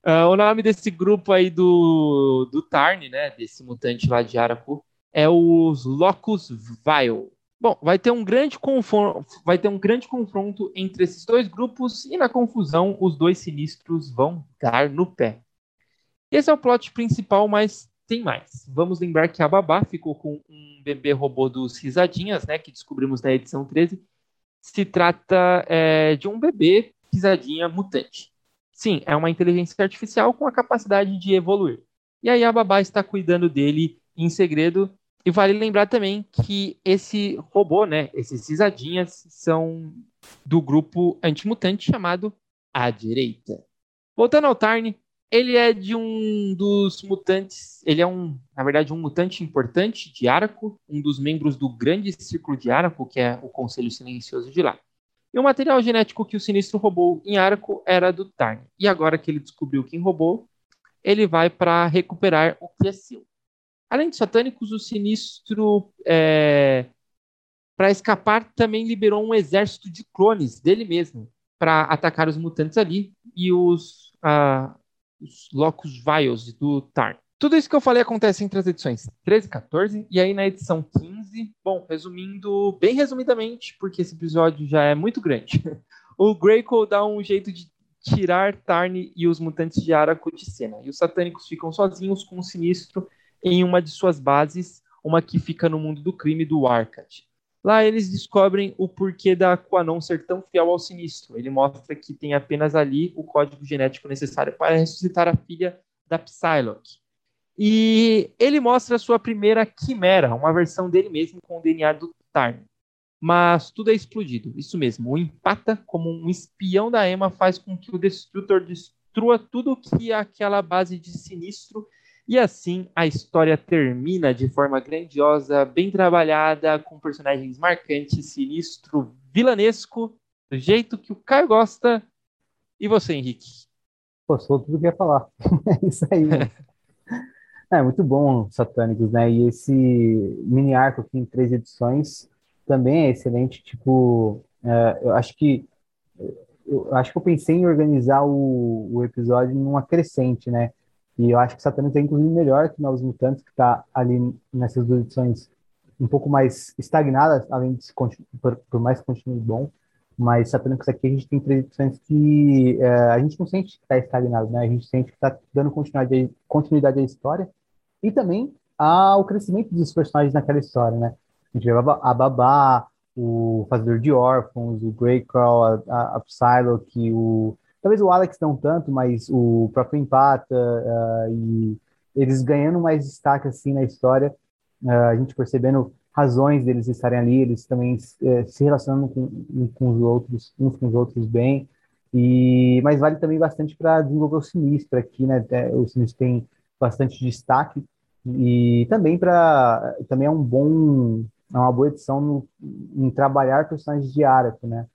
uh, o nome desse grupo aí do, do Tarn, né, desse mutante lá de Araku, é os Locus Vile. Bom, vai ter um grande confronto, vai ter um grande confronto entre esses dois grupos e na confusão os dois sinistros vão dar no pé. Esse é o plot principal, mas tem mais. Vamos lembrar que a Babá ficou com um bebê robô dos risadinhas, né, que descobrimos na edição 13. Se trata é, de um bebê risadinha mutante. Sim, é uma inteligência artificial com a capacidade de evoluir. E aí a Babá está cuidando dele em segredo e vale lembrar também que esse robô, né, esses cisadinhas, são do grupo antimutante chamado A Direita. Voltando ao Tarn, ele é de um dos mutantes, ele é um, na verdade, um mutante importante de Araco, um dos membros do grande círculo de Araco, que é o Conselho Silencioso de lá. E o material genético que o Sinistro roubou em Araco era do Tarn. E agora que ele descobriu quem roubou, ele vai para recuperar o que é seu. Além de satânicos, o Sinistro, é, para escapar, também liberou um exército de clones dele mesmo para atacar os mutantes ali e os, uh, os Locus Vials do Tarn. Tudo isso que eu falei acontece entre as edições 13 e 14, e aí na edição 15, bom, resumindo, bem resumidamente, porque esse episódio já é muito grande, o Greycoat dá um jeito de tirar Tarn e os mutantes de Araco de cena, e os satânicos ficam sozinhos com o Sinistro em uma de suas bases, uma que fica no mundo do crime do Arcad. Lá eles descobrem o porquê da Quanon ser tão fiel ao Sinistro. Ele mostra que tem apenas ali o código genético necessário para ressuscitar a filha da Psylocke. E ele mostra a sua primeira quimera, uma versão dele mesmo com o DNA do Tarn. Mas tudo é explodido. Isso mesmo, o Empata, como um espião da Emma, faz com que o Destrutor destrua tudo que é aquela base de sinistro. E assim a história termina de forma grandiosa, bem trabalhada, com personagens marcantes, sinistro, vilanesco, do jeito que o Caio gosta. E você, Henrique? Pô, sou tudo que ia falar. é isso aí. é muito bom, Satânicos, né? E esse mini arco aqui em três edições também é excelente. Tipo, é, eu acho que eu acho que eu pensei em organizar o, o episódio numa crescente, né? E eu acho que Satânicos é inclusive melhor que Novos Mutantes, que está ali nessas duas edições um pouco mais estagnada, além de por, por mais que continue bom. Mas Satânicos aqui a gente tem três edições que é, a gente não sente que está estagnado, né? A gente sente que está dando continuidade, continuidade à história e também ao crescimento dos personagens naquela história, né? A gente vê a Babá, o Fazedor de Órfãos, o Greycrawl, a, a, a Psylocke, o... Talvez o Alex não tanto, mas o próprio Empata, uh, e eles ganhando mais destaque, assim, na história, uh, a gente percebendo razões deles estarem ali, eles também uh, se relacionando com, com os outros, uns com os outros bem, e, mas vale também bastante para desenvolver o Sinistro aqui, né? É, o Sinistro tem bastante destaque e também para também é um bom é uma boa edição no, em trabalhar personagens de Araco, né?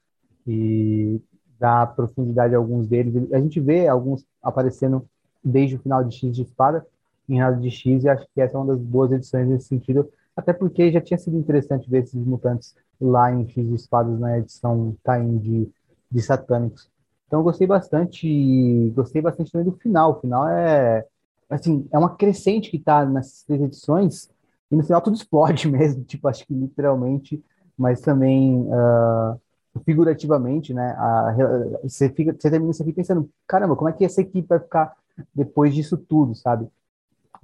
E dar profundidade a alguns deles. A gente vê alguns aparecendo desde o final de X de Espada, em final de X, e acho que essa é uma das boas edições nesse sentido, até porque já tinha sido interessante ver esses mutantes lá em X de Espadas na edição Tain de, de Satânicos. Então gostei bastante, gostei bastante também do final. O final é assim, é uma crescente que está nessas três edições, e no final tudo explode mesmo, tipo, acho que literalmente, mas também uh, figurativamente, né? A, você, fica, você termina isso aqui pensando, caramba, como é que essa equipe vai ficar depois disso tudo, sabe?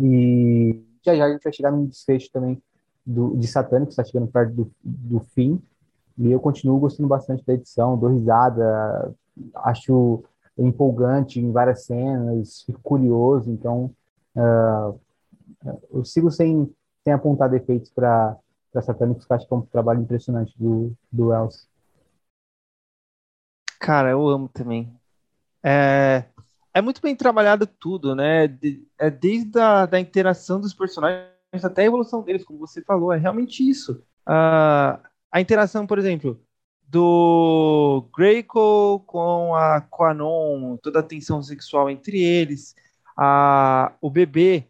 E já já a gente vai chegar num desfecho também do, de Satânico, que está chegando perto do, do fim, e eu continuo gostando bastante da edição, dou risada, acho empolgante em várias cenas, fico curioso, então uh, eu sigo sem sem apontar defeitos para Satânicos, que acho que é um trabalho impressionante do, do Wells. Cara, eu amo também. É, é muito bem trabalhado tudo, né? De, é desde a da interação dos personagens até a evolução deles, como você falou, é realmente isso. Uh, a interação, por exemplo, do Greco com a Quanon, toda a tensão sexual entre eles, a, o bebê,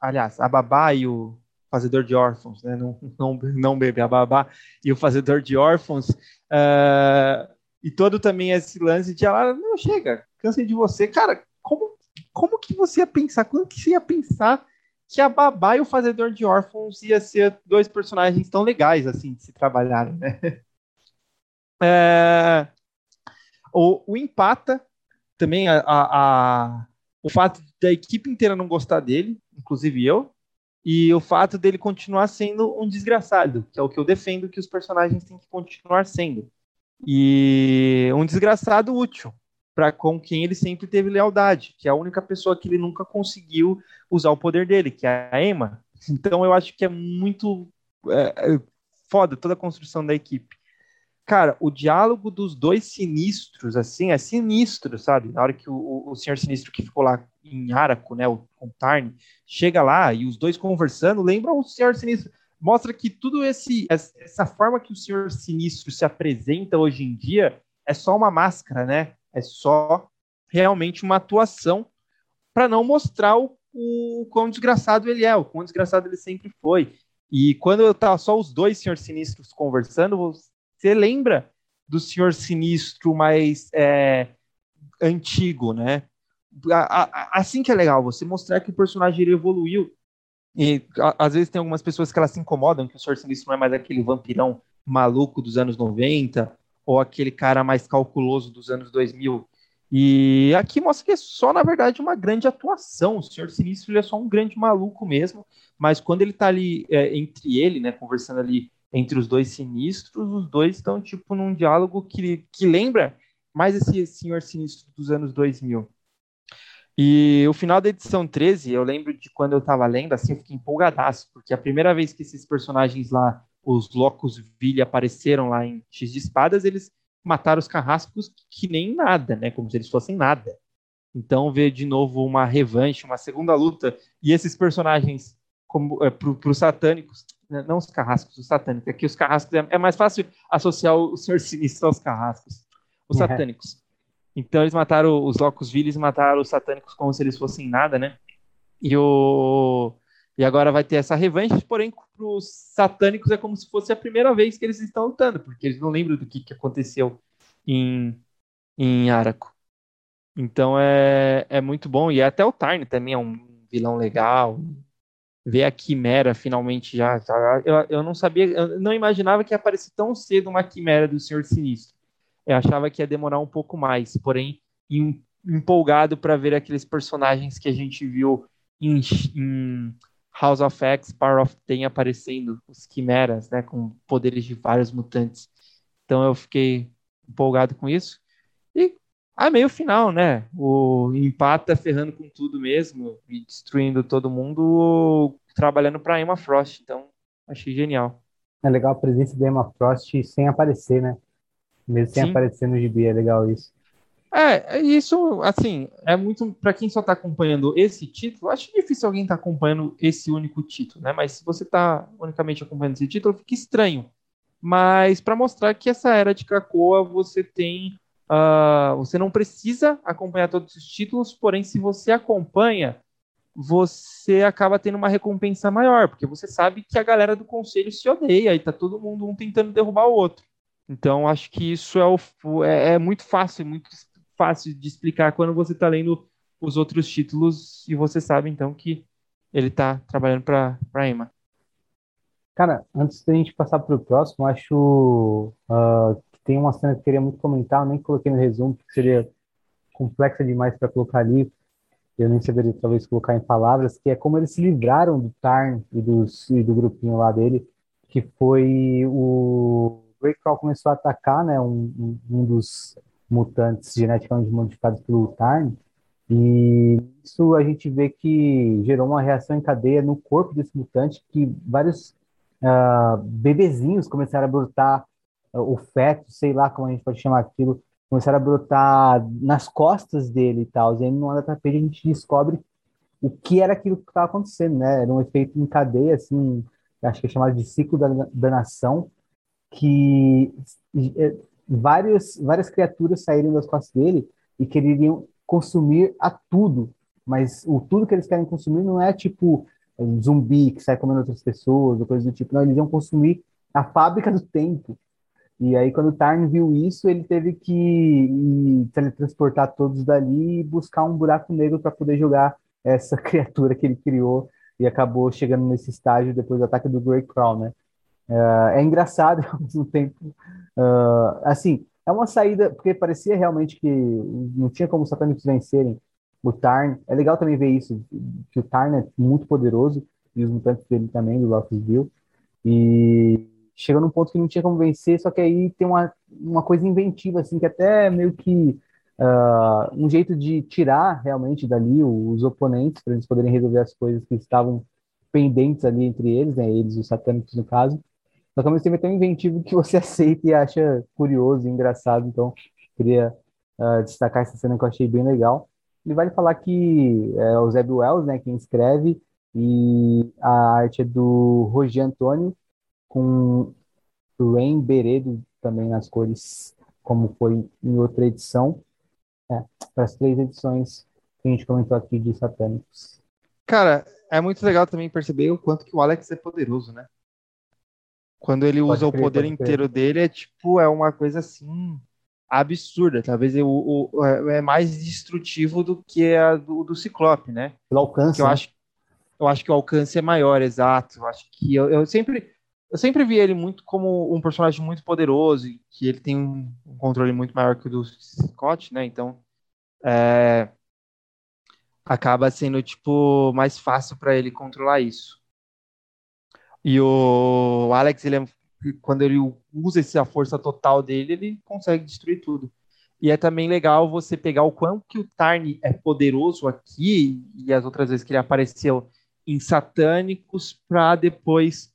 aliás, a babá e o, fazedor de órfãos, né? Não, não, não bebê, a babá e o fazedor de órfãos. Uh, e todo também esse lance de ela, não, chega, cansei de você. Cara, como, como que você ia pensar? Quando que você ia pensar que a babá e o fazedor de órfãos ia ser dois personagens tão legais, assim, de se trabalharem, né? É, o, o empata também a, a, a, o fato da equipe inteira não gostar dele, inclusive eu, e o fato dele continuar sendo um desgraçado, que é o que eu defendo que os personagens têm que continuar sendo. E um desgraçado útil para com quem ele sempre teve lealdade, que é a única pessoa que ele nunca conseguiu usar o poder dele, que é a Emma. Então eu acho que é muito é, é foda toda a construção da equipe. Cara, o diálogo dos dois sinistros, assim, é sinistro, sabe? Na hora que o, o senhor sinistro que ficou lá em Araco, né, o, o Tarn, chega lá e os dois conversando, lembra o senhor sinistro. Mostra que tudo esse essa forma que o senhor sinistro se apresenta hoje em dia é só uma máscara, né? É só realmente uma atuação para não mostrar o, o quão desgraçado ele é, o quão desgraçado ele sempre foi. E quando tá só os dois senhores sinistros conversando, você lembra do Senhor Sinistro mais é, antigo, né? assim que é legal, você mostrar que o personagem ele evoluiu. E às vezes tem algumas pessoas que elas se incomodam que o Senhor Sinistro não é mais aquele vampirão maluco dos anos 90 ou aquele cara mais calculoso dos anos 2000. E aqui mostra que é só, na verdade, uma grande atuação. O Senhor Sinistro ele é só um grande maluco mesmo, mas quando ele tá ali é, entre ele, né, conversando ali entre os dois sinistros, os dois estão tipo num diálogo que, que lembra mais esse senhor sinistro dos anos 2000. E o final da edição 13, eu lembro de quando eu tava lendo, assim, eu fiquei empolgadaço, porque a primeira vez que esses personagens lá, os Locus Ville, apareceram lá em X de Espadas, eles mataram os carrascos que nem nada, né? Como se eles fossem nada. Então, ver de novo uma revanche, uma segunda luta, e esses personagens como é, para os satânicos, não os carrascos, os satânicos. Aqui os carrascos é, é mais fácil associar o, o Senhor Sinistro aos carrascos, os uhum. satânicos. Então eles mataram os Locus Vilis, mataram os satânicos como se eles fossem nada, né? E o e agora vai ter essa revanche, porém para os satânicos é como se fosse a primeira vez que eles estão lutando, porque eles não lembram do que, que aconteceu em em Araco. Então é, é muito bom e até o Tarn também é um vilão legal, ver a Quimera finalmente já. já eu, eu não sabia, eu não imaginava que ia aparecer tão cedo uma Quimera do Senhor Sinistro. Eu achava que ia demorar um pouco mais, porém, em, empolgado para ver aqueles personagens que a gente viu em, em, House of X, Power of Ten aparecendo, os Quimeras, né, com poderes de vários mutantes. Então eu fiquei empolgado com isso. E a meio final, né? O empata ferrando com tudo mesmo e destruindo todo mundo, trabalhando para Emma Frost. Então, achei genial. É legal a presença da Emma Frost sem aparecer, né? Mesmo sem Sim. aparecer no gibi, é legal isso. É, isso, assim, é muito. para quem só tá acompanhando esse título, acho difícil alguém tá acompanhando esse único título, né? Mas se você tá unicamente acompanhando esse título, fica estranho. Mas para mostrar que essa era de Krakoa você tem Uh, você não precisa acompanhar todos os títulos, porém, se você acompanha, você acaba tendo uma recompensa maior, porque você sabe que a galera do conselho se odeia e tá todo mundo um tentando derrubar o outro. Então, acho que isso é, o, é, é muito fácil, muito fácil de explicar quando você está lendo os outros títulos e você sabe, então, que ele está trabalhando para a Emma. Cara, antes da gente passar para o próximo, acho uh, tem uma cena que eu queria muito comentar, eu nem coloquei no resumo, porque seria complexa demais para colocar ali. Eu nem saberia talvez colocar em palavras, que é como eles se livraram do Tarn e, dos, e do grupinho lá dele, que foi o Breakcrawl começou a atacar, né, um, um dos mutantes geneticamente modificados pelo Tarn, e isso a gente vê que gerou uma reação em cadeia no corpo desse mutante, que vários uh, bebezinhos começaram a brotar o feto, sei lá como a gente pode chamar aquilo, começaram a brotar nas costas dele e tal. E aí, no anda tapete, a gente descobre o que era aquilo que estava acontecendo, né? Era um efeito em cadeia, assim, acho que é chamado de ciclo da danação, que é, várias, criaturas saíram das costas dele e queriam consumir a tudo. Mas o tudo que eles querem consumir não é tipo um zumbi que sai comendo outras pessoas ou coisa do tipo. Não, eles iam consumir a fábrica do tempo. E aí, quando o Tarn viu isso, ele teve que teletransportar todos dali e buscar um buraco negro para poder jogar essa criatura que ele criou e acabou chegando nesse estágio depois do ataque do Grey Crown, né? Uh, é engraçado ao mesmo tempo. Uh, assim, é uma saída, porque parecia realmente que não tinha como os satânicos vencerem o Tarn. É legal também ver isso, que o Tarn é muito poderoso e os mutantes dele também, do Locus Bill. E chegou num ponto que não tinha como vencer, só que aí tem uma, uma coisa inventiva, assim, que até meio que uh, um jeito de tirar realmente dali os oponentes, para eles poderem resolver as coisas que estavam pendentes ali entre eles, né, eles, os satânicos no caso. Só que ao mesmo tempo é tão inventivo que você aceita e acha curioso e engraçado, então queria uh, destacar essa cena que eu achei bem legal. E vale falar que é o Zé Wells, né, quem escreve, e a arte é do Roger Antônio, com Rain Beredo também nas cores, como foi em outra edição. É, para as três edições que a gente comentou aqui de Satânicos. Cara, é muito legal também perceber o quanto que o Alex é poderoso, né? Quando ele pode usa crer, o poder inteiro dele, é tipo, é uma coisa assim absurda. Talvez o, o, é mais destrutivo do que a do, do Ciclope, né? Pelo alcance. Eu, né? acho, eu acho que o alcance é maior, exato. Eu acho que eu, eu sempre eu sempre vi ele muito como um personagem muito poderoso que ele tem um, um controle muito maior que o do Scott, né? Então é, acaba sendo tipo mais fácil para ele controlar isso. E o Alex, ele é, quando ele usa essa força total dele, ele consegue destruir tudo. E é também legal você pegar o quanto que o Tarn é poderoso aqui e as outras vezes que ele apareceu em Satânicos para depois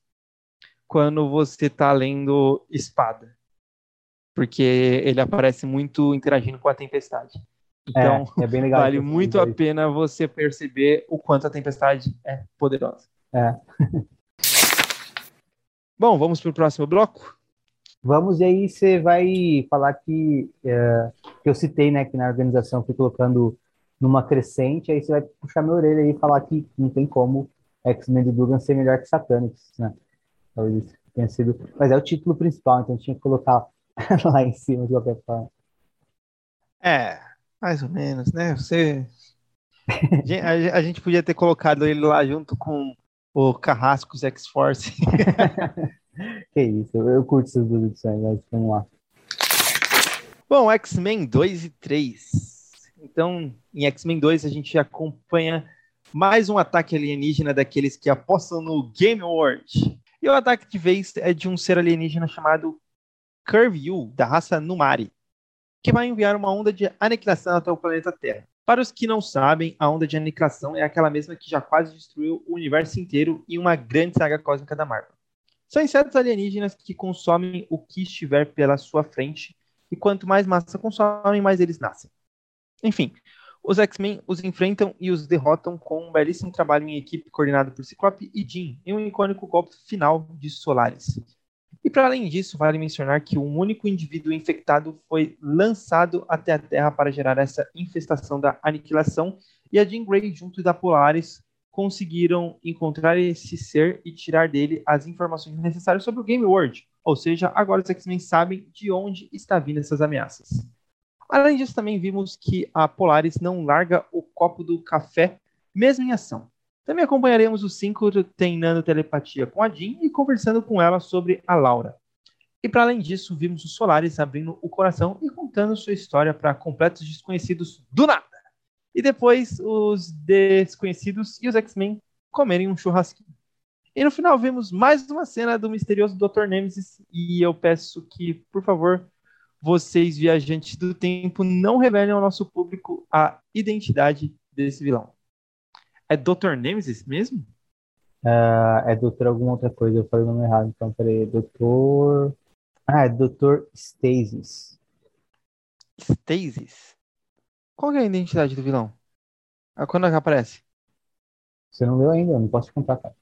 quando você está lendo Espada. Porque ele aparece muito interagindo com a tempestade. Então, é, é bem legal vale muito a pena você perceber o quanto a tempestade é poderosa. É. Bom, vamos para o próximo bloco? Vamos, e aí você vai falar que, é, que eu citei, né, que na organização fui colocando numa crescente, aí você vai puxar minha orelha e falar que não tem como X-Men do Dugan ser melhor que Satanics, né? Talvez tenha sido. Mas é o título principal, então tinha que colocar lá em cima de qualquer forma. É, mais ou menos, né? Você. a, gente podia ter colocado ele lá junto com o Carrascos X-Force. que isso, eu curto essas duas edições, mas vamos lá. Bom, X-Men 2 e 3. Então, em X-Men 2, a gente acompanha mais um ataque alienígena daqueles que apostam no Game World. E o ataque de vez é de um ser alienígena chamado Curview, da raça Numari, que vai enviar uma onda de aniquilação até o planeta Terra. Para os que não sabem, a onda de aniquilação é aquela mesma que já quase destruiu o universo inteiro em uma grande saga cósmica da Marvel. São insetos alienígenas que consomem o que estiver pela sua frente, e quanto mais massa consomem, mais eles nascem. Enfim, os X-Men os enfrentam e os derrotam com um belíssimo trabalho em equipe coordenado por Ciclope e Jean, em um icônico golpe final de Solaris. E para além disso, vale mencionar que um único indivíduo infectado foi lançado até a Terra para gerar essa infestação da aniquilação, e a Jean Grey, junto da Polaris, conseguiram encontrar esse ser e tirar dele as informações necessárias sobre o Game World. Ou seja, agora os X-Men sabem de onde está vindo essas ameaças. Além disso, também vimos que a Polaris não larga o copo do café, mesmo em ação. Também acompanharemos os cinco treinando telepatia com a Jean e conversando com ela sobre a Laura. E para além disso, vimos os Solaris abrindo o coração e contando sua história para completos desconhecidos do nada. E depois os desconhecidos e os X-Men comerem um churrasquinho. E no final vemos mais uma cena do misterioso Dr. Nemesis e eu peço que, por favor, vocês, viajantes do tempo, não revelem ao nosso público a identidade desse vilão. É Dr. Nemesis mesmo? Uh, é Doutor alguma outra coisa, eu falei o nome errado, então peraí, Doutor. Ah, é Doutor Stasis. Stasis? Qual é a identidade do vilão? Ah, quando é que aparece? Você não leu ainda, eu não posso te contar, cara.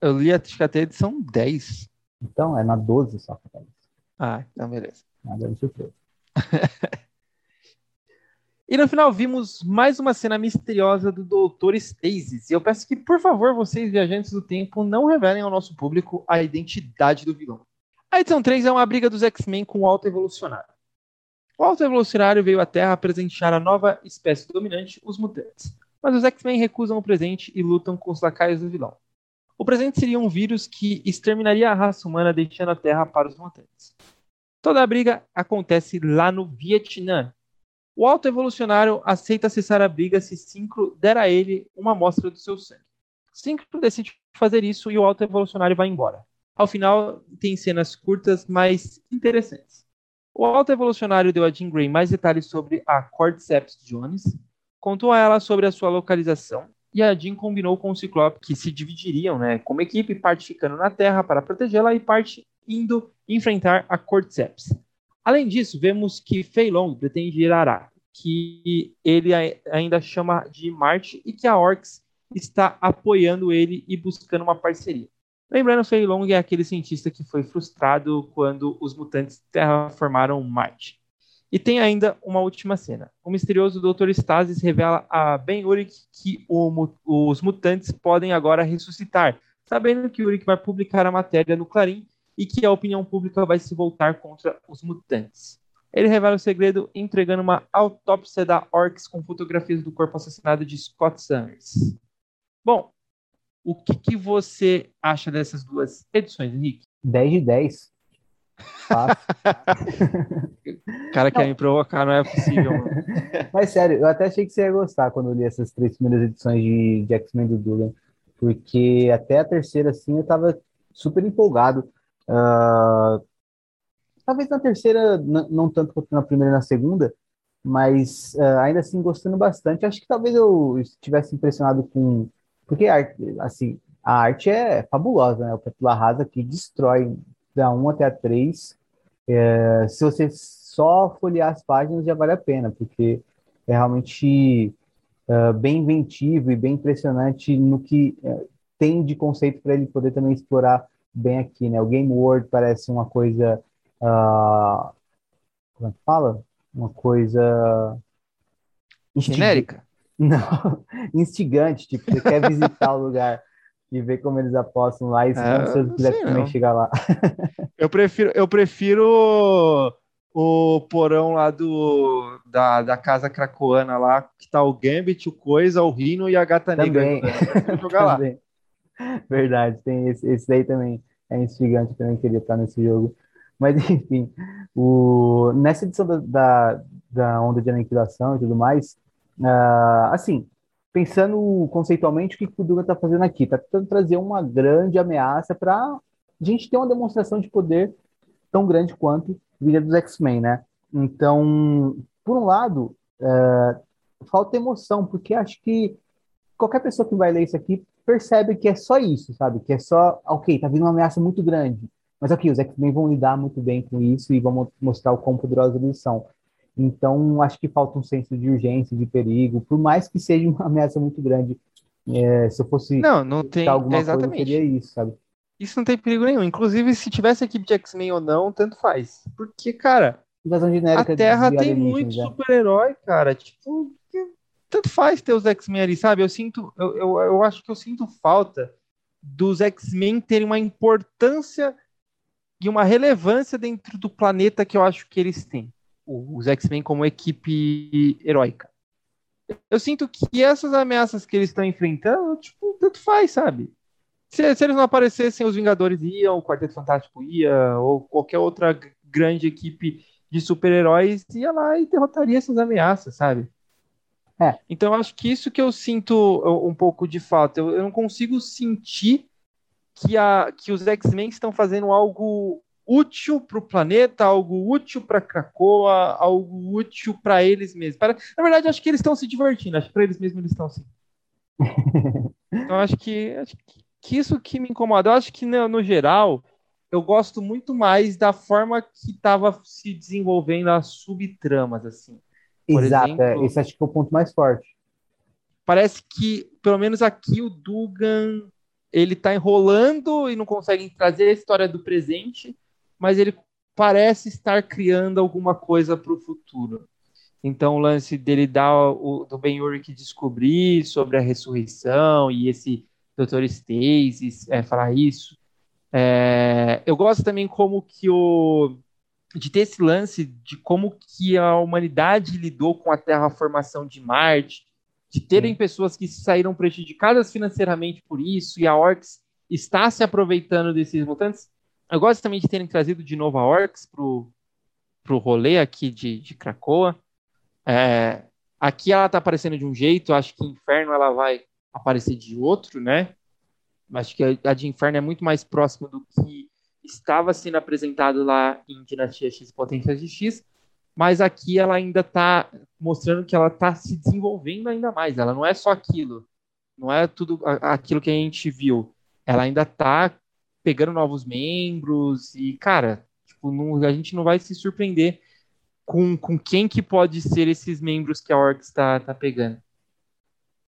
Eu li até a edição 10. Então, é na 12 só que aparece. Ah, então beleza. Nada de surpresa. e no final vimos mais uma cena misteriosa do Doutor Stasis. E eu peço que, por favor, vocês, viajantes do tempo, não revelem ao nosso público a identidade do vilão. A edição 3 é uma briga dos X-Men com o Alto Evolucionário. O Alto Evolucionário veio à Terra presentear a nova espécie dominante, os mutantes. Mas os X-Men recusam o presente e lutam com os lacaios do vilão. O presente seria um vírus que exterminaria a raça humana, deixando a Terra para os mutantes. Toda a briga acontece lá no Vietnã. O alto evolucionário aceita cessar a briga se Synchro der a ele uma amostra do seu sangue. Synchro decide fazer isso e o alto evolucionário vai embora. Ao final, tem cenas curtas, mas interessantes. O alto evolucionário deu a Jean Grey mais detalhes sobre a Cordyceps Jones, contou a ela sobre a sua localização, e a Jean combinou com o Ciclope que se dividiriam, né, como equipe, parte ficando na Terra para protegê-la e parte indo enfrentar a Cordyceps. Além disso, vemos que Feilong pretende ir a Ará, que ele ainda chama de Marte e que a Orcs está apoiando ele e buscando uma parceria. Lembrando, Feilong é aquele cientista que foi frustrado quando os mutantes terraformaram Marte. E tem ainda uma última cena. O misterioso Dr. Stasis revela a Ben Urich que o, os mutantes podem agora ressuscitar, sabendo que Urich vai publicar a matéria no Clarim e que a opinião pública vai se voltar contra os mutantes. Ele revela o segredo entregando uma autópsia da Orcs com fotografias do corpo assassinado de Scott Summers. Bom, o que, que você acha dessas duas edições, Henrique? 10 de 10. o cara quer me provocar, não é possível. Mano. Mas sério, eu até achei que você ia gostar quando eu li essas três primeiras edições de, de X-Men do Dugan. Porque até a terceira, assim, eu tava super empolgado. Uh, talvez na terceira, não tanto quanto na primeira e na segunda, mas uh, ainda assim gostando bastante. Acho que talvez eu estivesse impressionado com. Porque a arte, assim, a arte é fabulosa, né? O Petula Rasa que destrói da 1 até a 3. É, se você só folhear as páginas já vale a pena, porque é realmente uh, bem inventivo e bem impressionante no que uh, tem de conceito para ele poder também explorar bem aqui, né? O Game World parece uma coisa, uh, como é que fala? Uma coisa genérica. Não, instigante, tipo, você quer visitar o lugar e ver como eles apostam lá e se é, você quiser também chegar lá. eu prefiro, eu prefiro o porão lá do da, da casa cracoana lá, que tá o Gambit, o Coisa, o Rino e a Gata também. Negra. jogar também. Verdade, tem esse, esse aí também é instigante, também queria estar nesse jogo. Mas enfim, o, nessa edição da, da, da onda de aniquilação e tudo mais, uh, assim, pensando conceitualmente, o que, que o Duga está fazendo aqui? Está tentando trazer uma grande ameaça para a gente ter uma demonstração de poder tão grande quanto vida dos X-Men, né? Então, por um lado, é, falta emoção, porque acho que qualquer pessoa que vai ler isso aqui percebe que é só isso, sabe? Que é só, ok, tá vindo uma ameaça muito grande, mas ok, os X-Men vão lidar muito bem com isso e vão mostrar o quão poderosos eles são. Então, acho que falta um senso de urgência, de perigo, por mais que seja uma ameaça muito grande. É, se eu fosse não, não tem alguma exatamente. coisa, seria isso, sabe? Isso não tem perigo nenhum. Inclusive, se tivesse equipe de X-Men ou não, tanto faz. Porque, cara, a Terra tem muito né? super-herói, cara. Tipo, tanto faz ter os X-Men ali, sabe? Eu sinto, eu, eu, eu acho que eu sinto falta dos X-Men terem uma importância e uma relevância dentro do planeta que eu acho que eles têm. Os X-Men como equipe heróica. Eu sinto que essas ameaças que eles estão enfrentando, tipo, tanto faz, sabe? Se, se, eles não aparecessem, os Vingadores iam, o Quarteto Fantástico ia, ou qualquer outra grande equipe de super-heróis ia lá e derrotaria essas ameaças, sabe? É. Então, acho que isso que eu sinto um pouco de falta. Eu, eu não consigo sentir que, a, que os X-Men estão fazendo algo útil para o planeta, algo útil para Krakoa, algo útil para eles mesmos. Na verdade, acho que eles estão se divertindo. Acho que para eles mesmos eles estão assim. então, acho que, acho que que isso que me incomoda. Eu acho que, no, no geral, eu gosto muito mais da forma que estava se desenvolvendo as subtramas, assim. Por Exato, é, exemplo, é. esse acho que é o ponto mais forte. Parece que, pelo menos aqui, o Dugan ele tá enrolando e não consegue trazer a história do presente, mas ele parece estar criando alguma coisa para o futuro. Então, o lance dele dar o do Ben Urich descobrir sobre a ressurreição e esse Dr. Stasis é, falar isso. É, eu gosto também como que o de ter esse lance de como que a humanidade lidou com a terraformação de Marte, de terem Sim. pessoas que saíram prejudicadas financeiramente por isso e a Orcs está se aproveitando desses mutantes. Eu gosto também de terem trazido de novo a Orcs pro pro rolê aqui de, de Krakoa. É, aqui ela tá aparecendo de um jeito, acho que Inferno ela vai aparecer de outro, né? Acho que a de Inferno é muito mais próxima do que estava sendo apresentado lá em Dinastia X Potência de X, mas aqui ela ainda está mostrando que ela está se desenvolvendo ainda mais. Ela não é só aquilo, não é tudo aquilo que a gente viu. Ela ainda está pegando novos membros e, cara, tipo, não, a gente não vai se surpreender com, com quem que pode ser esses membros que a Orcs está tá pegando.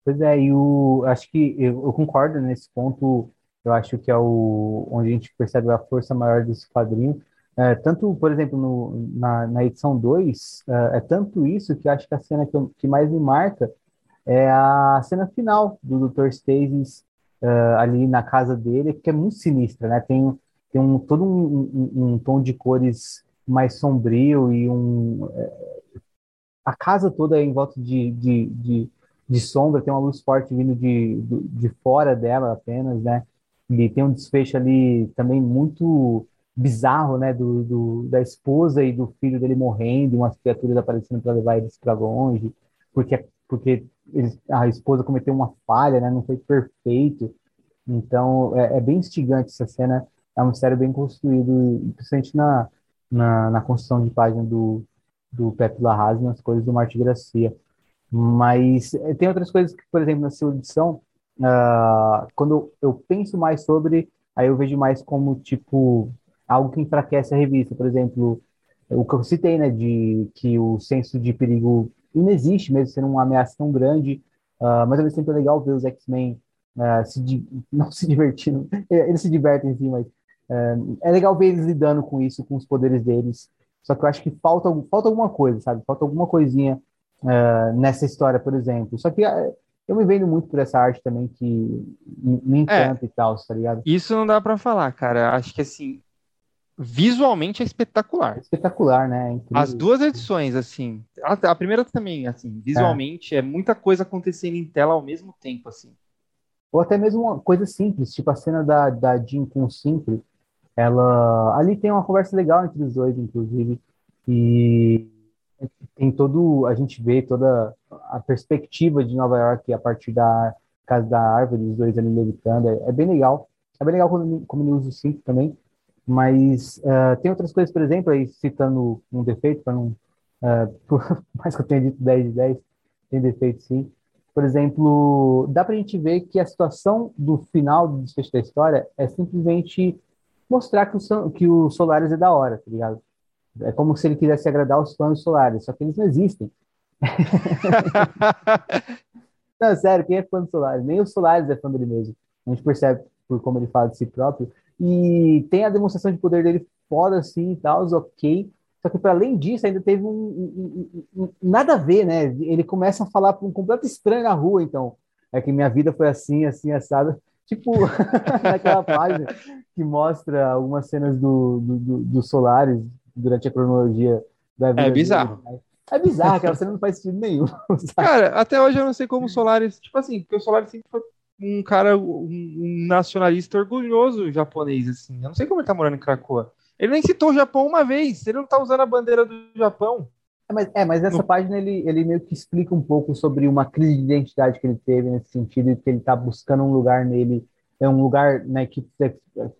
Pois é, e o, acho que eu, eu, concordo nesse ponto, eu acho que é o onde a gente percebe a força maior desse quadrinho. É, tanto, por exemplo, no, na, na edição 2, é, é, tanto isso que acho que a cena que, eu, que mais me marca é a cena final do Dr. Stasis é, ali na casa dele, que é muito sinistra, né? Tem, tem um, todo um, um, um tom de cores mais sombrio e um... É, a casa toda é em volta de, de, de de sombra, tem uma luz forte vindo de, de fora dela apenas, né? E tem um desfecho ali também muito bizarro, né? Do, do da esposa e do filho dele morrendo, umas criaturas aparecendo para levar eles para longe, porque porque a esposa cometeu uma falha, né? Não foi perfeito. Então é, é bem instigante essa cena. É um mistério bem construído, principalmente na, na, na construção de página do, do Pepe Larraz nas coisas do Marte Gracia. Mas eh, tem outras coisas que, por exemplo, na sua edição, uh, quando eu penso mais sobre, aí eu vejo mais como, tipo, algo que enfraquece a revista. Por exemplo, o que eu citei, né, de que o senso de perigo não existe, mesmo sendo uma ameaça tão grande, uh, mas ao mesmo tempo é legal ver os X-Men uh, se não se divertindo, eles se divertem sim, mas uh, é legal ver eles lidando com isso, com os poderes deles, só que eu acho que falta, falta alguma coisa, sabe, falta alguma coisinha nessa história, por exemplo, só que eu me vendo muito por essa arte também que me encanta é, e tal, tá ligado? Isso não dá para falar, cara, acho que assim, visualmente é espetacular. É espetacular, né? É As duas edições, assim. A, a, primeira também, assim, visualmente é. é. muita coisa acontecendo em tela ao mesmo tempo, assim. Ou até mesmo uma coisa simples, tipo a cena da, da Jean com o Simple. Ela. Ali tem uma conversa legal entre os dois, inclusive. E tem todo. A gente vê toda a perspectiva de Nova York a partir da casa da árvore, os dois ali levitando. É, é bem legal. É bem legal como, ele usa o Simple também. Mas uh, tem outras coisas, por exemplo, aí citando um defeito, para não. Uh, por mais que eu tenha dito 10 de 10, tem defeito sim. Por exemplo, dá para a gente ver que a situação do final do desfecho da história é simplesmente mostrar que o, que o Solaris é da hora, tá ligado? É como se ele quisesse agradar os fãs Solaris, só que eles não existem. não, sério, quem é fã do Solaris? Nem o Solaris é fã dele mesmo. A gente percebe por como ele fala de si próprio. E tem a demonstração de poder dele foda assim e tal, ok. Só que para além disso, ainda teve um, um, um, um, nada a ver, né? Ele começa a falar para um completo estranho na rua, então. É que minha vida foi assim, assim, assada. Tipo, naquela página que mostra algumas cenas do, do, do, do Solaris durante a cronologia da vida. É bizarro. Dele. É bizarro, aquela cena não faz sentido nenhum. Sabe? Cara, até hoje eu não sei como o Solaris. Tipo assim, porque o Solaris sempre foi um cara, um nacionalista orgulhoso japonês, assim. Eu não sei como ele tá morando em Krakoa. Ele nem citou o Japão uma vez, ele não tá usando a bandeira do Japão. É, mas, é, mas essa no... página ele, ele meio que explica um pouco sobre uma crise de identidade que ele teve nesse sentido, e que ele tá buscando um lugar nele, é um lugar na equipe,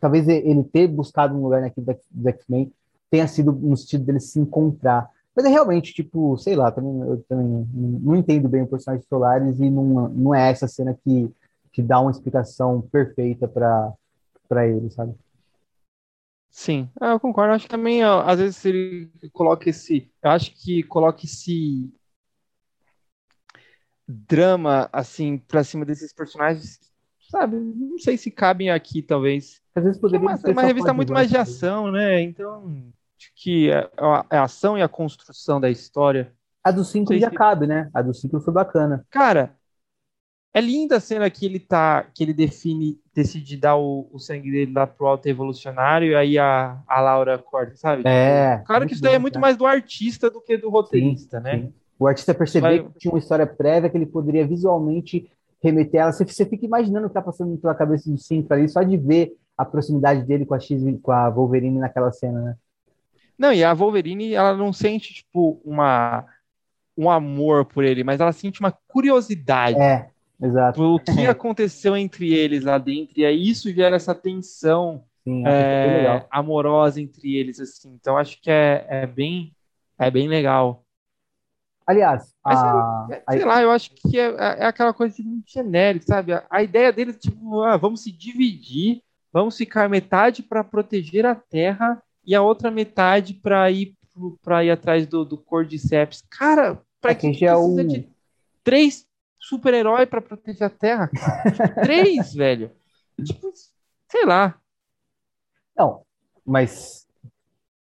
talvez ele ter buscado um lugar na equipe dos X-Men tenha sido no sentido dele se encontrar. Mas é realmente, tipo, sei lá, também, eu também não entendo bem o personagem de Solaris e não, não é essa cena que que dá uma explicação perfeita para ele, sabe? Sim, é, eu concordo. Acho que também, às vezes, ele coloca esse. Eu acho que coloca esse drama, assim, pra cima desses personagens, sabe? Não sei se cabem aqui, talvez. Às vezes poderia é uma, uma revista muito mais de ação, né? Então, acho que é a, a ação e a construção da história. A do 5 já se... cabe, né? A do 5 foi bacana. Cara, é linda a cena que ele tá, que ele define, decide dar o, o sangue dele lá pro alto evolucionário, e aí a, a Laura corta, sabe? É. Claro que isso daí é muito mais do artista do que do roteirista, sim, né? Sim. O artista percebeu Vai... que tinha uma história prévia que ele poderia visualmente remeter ela. Você, você fica imaginando o que tá passando pela cabeça do Cinco ali, só de ver a proximidade dele com a, X, com a Wolverine naquela cena, né? Não, e a Wolverine, ela não sente, tipo, uma, um amor por ele, mas ela sente uma curiosidade. É, Exato. O que aconteceu entre eles lá dentro, e aí isso gera essa tensão Sim, é, amorosa entre eles, assim. Então acho que é, é bem é bem legal. Aliás, Mas, a... sei, lá, eu acho que é, é aquela coisa de muito genérica, sabe? A, a ideia deles é tipo, ah, vamos se dividir, vamos ficar metade para proteger a Terra e a outra metade para ir para ir atrás do, do Cordyceps. Cara, para que, que precisa de três super-herói para proteger a Terra, Três, velho. Tipo, sei lá. Não, mas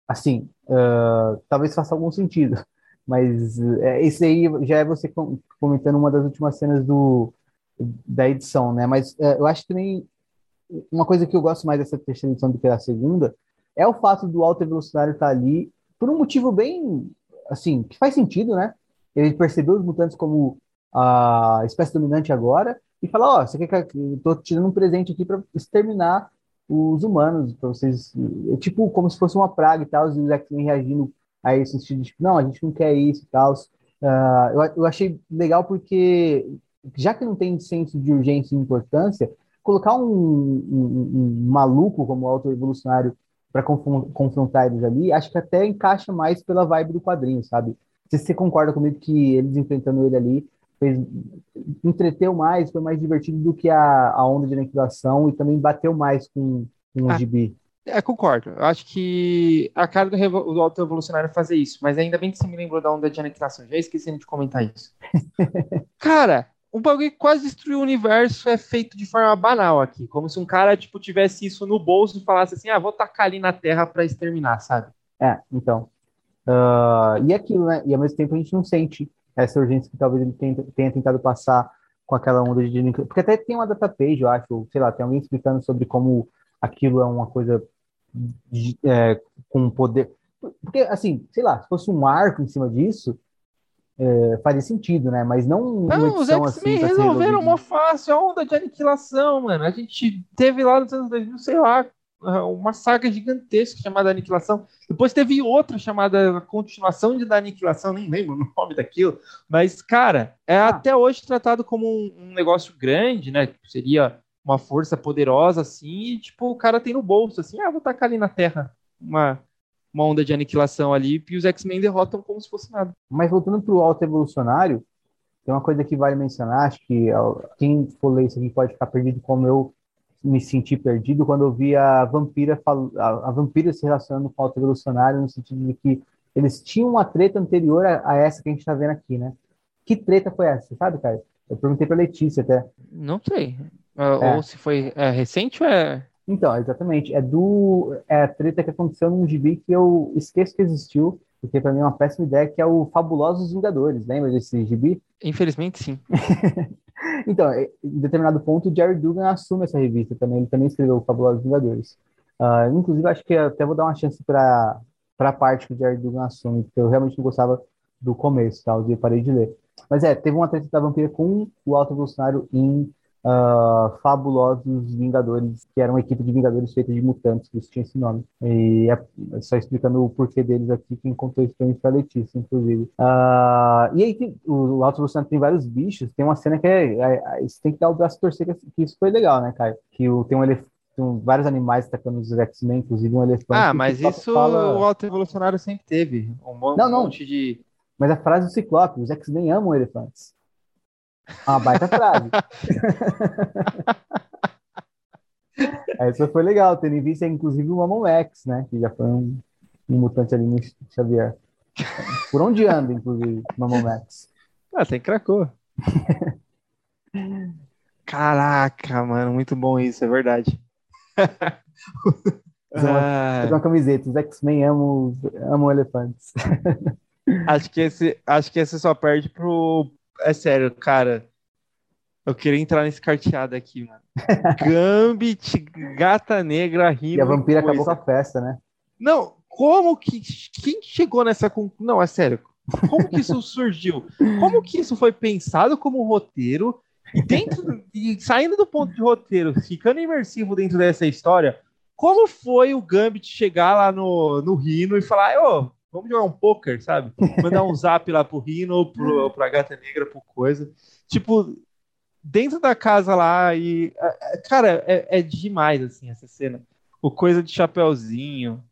assim, uh, talvez faça algum sentido. Mas uh, esse aí já é você comentando uma das últimas cenas do, da edição, né? Mas uh, eu acho que também uma coisa que eu gosto mais dessa terceira edição do que da segunda é o fato do alto evolucionário estar tá ali por um motivo bem, assim, que faz sentido, né? Ele percebeu os mutantes como a espécie dominante agora e falar, ó, oh, você quer que eu tô te dando um presente aqui para exterminar os humanos, para vocês, é tipo como se fosse uma praga e tal, os X-Men reagindo a esse sentido, tipo, não, a gente não quer isso e tal. Uh, eu, eu achei legal porque, já que não tem senso de urgência e importância, colocar um, um, um maluco como auto-evolucionário para confrontar eles ali, acho que até encaixa mais pela vibe do quadrinho, sabe? Se você concorda comigo que eles enfrentando ele ali fez, entreteu mais, foi mais divertido do que a, a onda de aniquilação e também bateu mais com, com o ah, gibi. É, concordo. Eu acho que a cara do, do Alto Evolucionário é fazer isso, mas ainda bem que você me lembrou da onda de aniquilação. Já esqueci de comentar isso. cara, um bagulho que quase destruiu o universo é feito de forma banal aqui. Como se um cara, tipo, tivesse isso no bolso e falasse assim, ah, vou tacar ali na Terra para exterminar, sabe? É, então. Uh, e aquilo, né? E ao mesmo tempo a gente não sente essa urgência que talvez ele tenha, tentado passar com aquela onda de Porque até tem uma data page, eu acho, sei lá, tem alguém explicando sobre como aquilo é uma coisa é, com poder. Porque, assim, sei lá, se fosse um arco em cima disso, é, faria sentido, né? Mas não. Não, os X-Men assim, resolveram uma fácil a onda de aniquilação, mano. A gente teve lá nos anos 2000, sei lá, uma saga gigantesca chamada Aniquilação. Depois teve outra chamada Continuação de da Aniquilação, nem lembro o nome daquilo. Mas, cara, é ah. até hoje tratado como um, um negócio grande, né? Seria uma força poderosa assim, e tipo, o cara tem no bolso assim, ah, vou tacar ali na Terra uma, uma onda de aniquilação ali, e os X-Men derrotam como se fosse nada. Mas voltando pro alto evolucionário, tem uma coisa que vale mencionar, acho que quem for ler isso aqui pode ficar perdido como eu me senti perdido quando eu vi a vampira a, a vampira se relacionando com o alto evolucionário no sentido de que eles tinham uma treta anterior a, a essa que a gente está vendo aqui, né? Que treta foi essa, sabe, cara? Eu perguntei para Letícia até. Não sei. Uh, é. Ou se foi é, recente ou é. Então, exatamente. É do. É a treta que aconteceu num gibi que eu esqueço que existiu, porque para mim é uma péssima ideia, que é o Fabulosos Vingadores. Lembra desse gibi? Infelizmente, sim. então, em determinado ponto, o Jerry Dugan assume essa revista também. Ele também escreveu o Fabulosos Vingadores. Uh, inclusive, acho que até vou dar uma chance para a parte que o Jerry Dugan assume, porque eu realmente não gostava do começo, tá? Eu parei de ler. Mas é, teve uma treta da vampira com o Alto Evolucionário em uh, fabulosos Vingadores, que eram uma equipe de Vingadores feita de mutantes, que tinha esse nome. E é só explicando o porquê deles aqui, quem contou isso foi a Letícia, inclusive. Uh, e aí, tem, o, Alto Evolucionário tem vários bichos, tem uma cena que é, é, é, você tem que dar o braço torcer, que isso foi legal, né, Caio? Que o, tem um elefante tem vários animais atacando os X-Men, inclusive um elefante. Ah, mas isso fala... o Alto Evolucionário sempre teve. Um monte, não, não. de. Mas a frase do Ciclope, os X-Men amam elefantes. Uma baita frase. Essa foi legal, tendo em vista, inclusive, o Mamon X, né? Que já foi um, um mutante ali no Xavier. Por onde anda, inclusive, Mamon X? Ah, tem cracou. Caraca, mano, muito bom isso, é verdade. Fazer uma, fazer uma camiseta, os X-Men amam, amam elefantes. acho que esse, acho que esse só perde pro, é sério, cara. Eu queria entrar nesse carteado aqui, mano. Gambit, Gata Negra, Rino. E a vampira coisa. acabou com a festa, né? Não, como que. Quem chegou nessa. Não, é sério. Como que isso surgiu? Como que isso foi pensado como roteiro? E dentro. E saindo do ponto de roteiro, ficando imersivo dentro dessa história, como foi o Gambit chegar lá no, no Rino e falar, ô, Vamos jogar um poker, sabe? Mandar um zap lá pro Rino, pro, pra Gata Negra, pro coisa. Tipo, dentro da casa lá e. Cara, é, é demais, assim, essa cena. O coisa de chapéuzinho.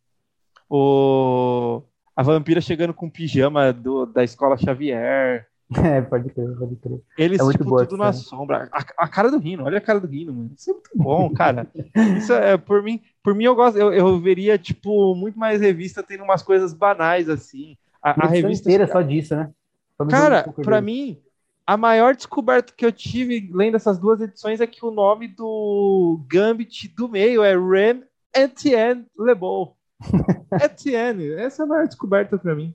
O. A vampira chegando com pijama do, da escola Xavier. É, pode crer, pode crer. Eles, é tipo, boa, tudo na sombra. A, a, cara do Rino, olha a cara do Rino, mano. Isso é muito bom, cara. Isso é, por mim, por mim eu gosto, eu, eu veria, tipo, muito mais revista tendo umas coisas banais, assim. A, a revista inteira só disso, né? cara, um pra mim, a maior descoberta que eu tive lendo essas duas edições é que o nome do Gambit do meio é Rem Etienne LeBeau. Etienne, essa é a maior descoberta para mim.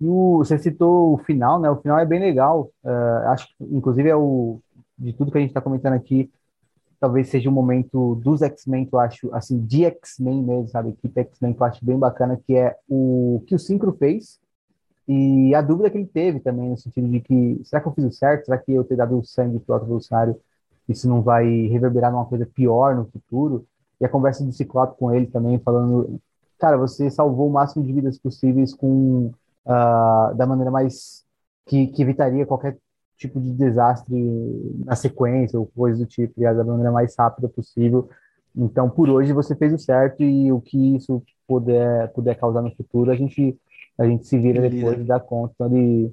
E o, você citou o final, né? O final é bem legal. Uh, acho que, inclusive, é o de tudo que a gente está comentando aqui, talvez seja o momento dos X-Men que eu acho, assim, de X-Men mesmo, sabe? Equipe X-Men que eu acho bem bacana, que é o que o Synchro fez e a dúvida que ele teve também, no sentido de que, será que eu fiz o certo? Será que eu ter dado o sangue pro outro evolucionário, isso não vai reverberar numa coisa pior no futuro? E a conversa do Ciclope com ele também, falando, cara, você salvou o máximo de vidas possíveis com uh, da maneira mais que, que, evitaria qualquer tipo de desastre na sequência ou coisa do tipo, da maneira mais rápida possível. Então, por hoje você fez o certo e o que isso puder puder causar no futuro, a gente a gente se vira depois e dá conta. Então, de,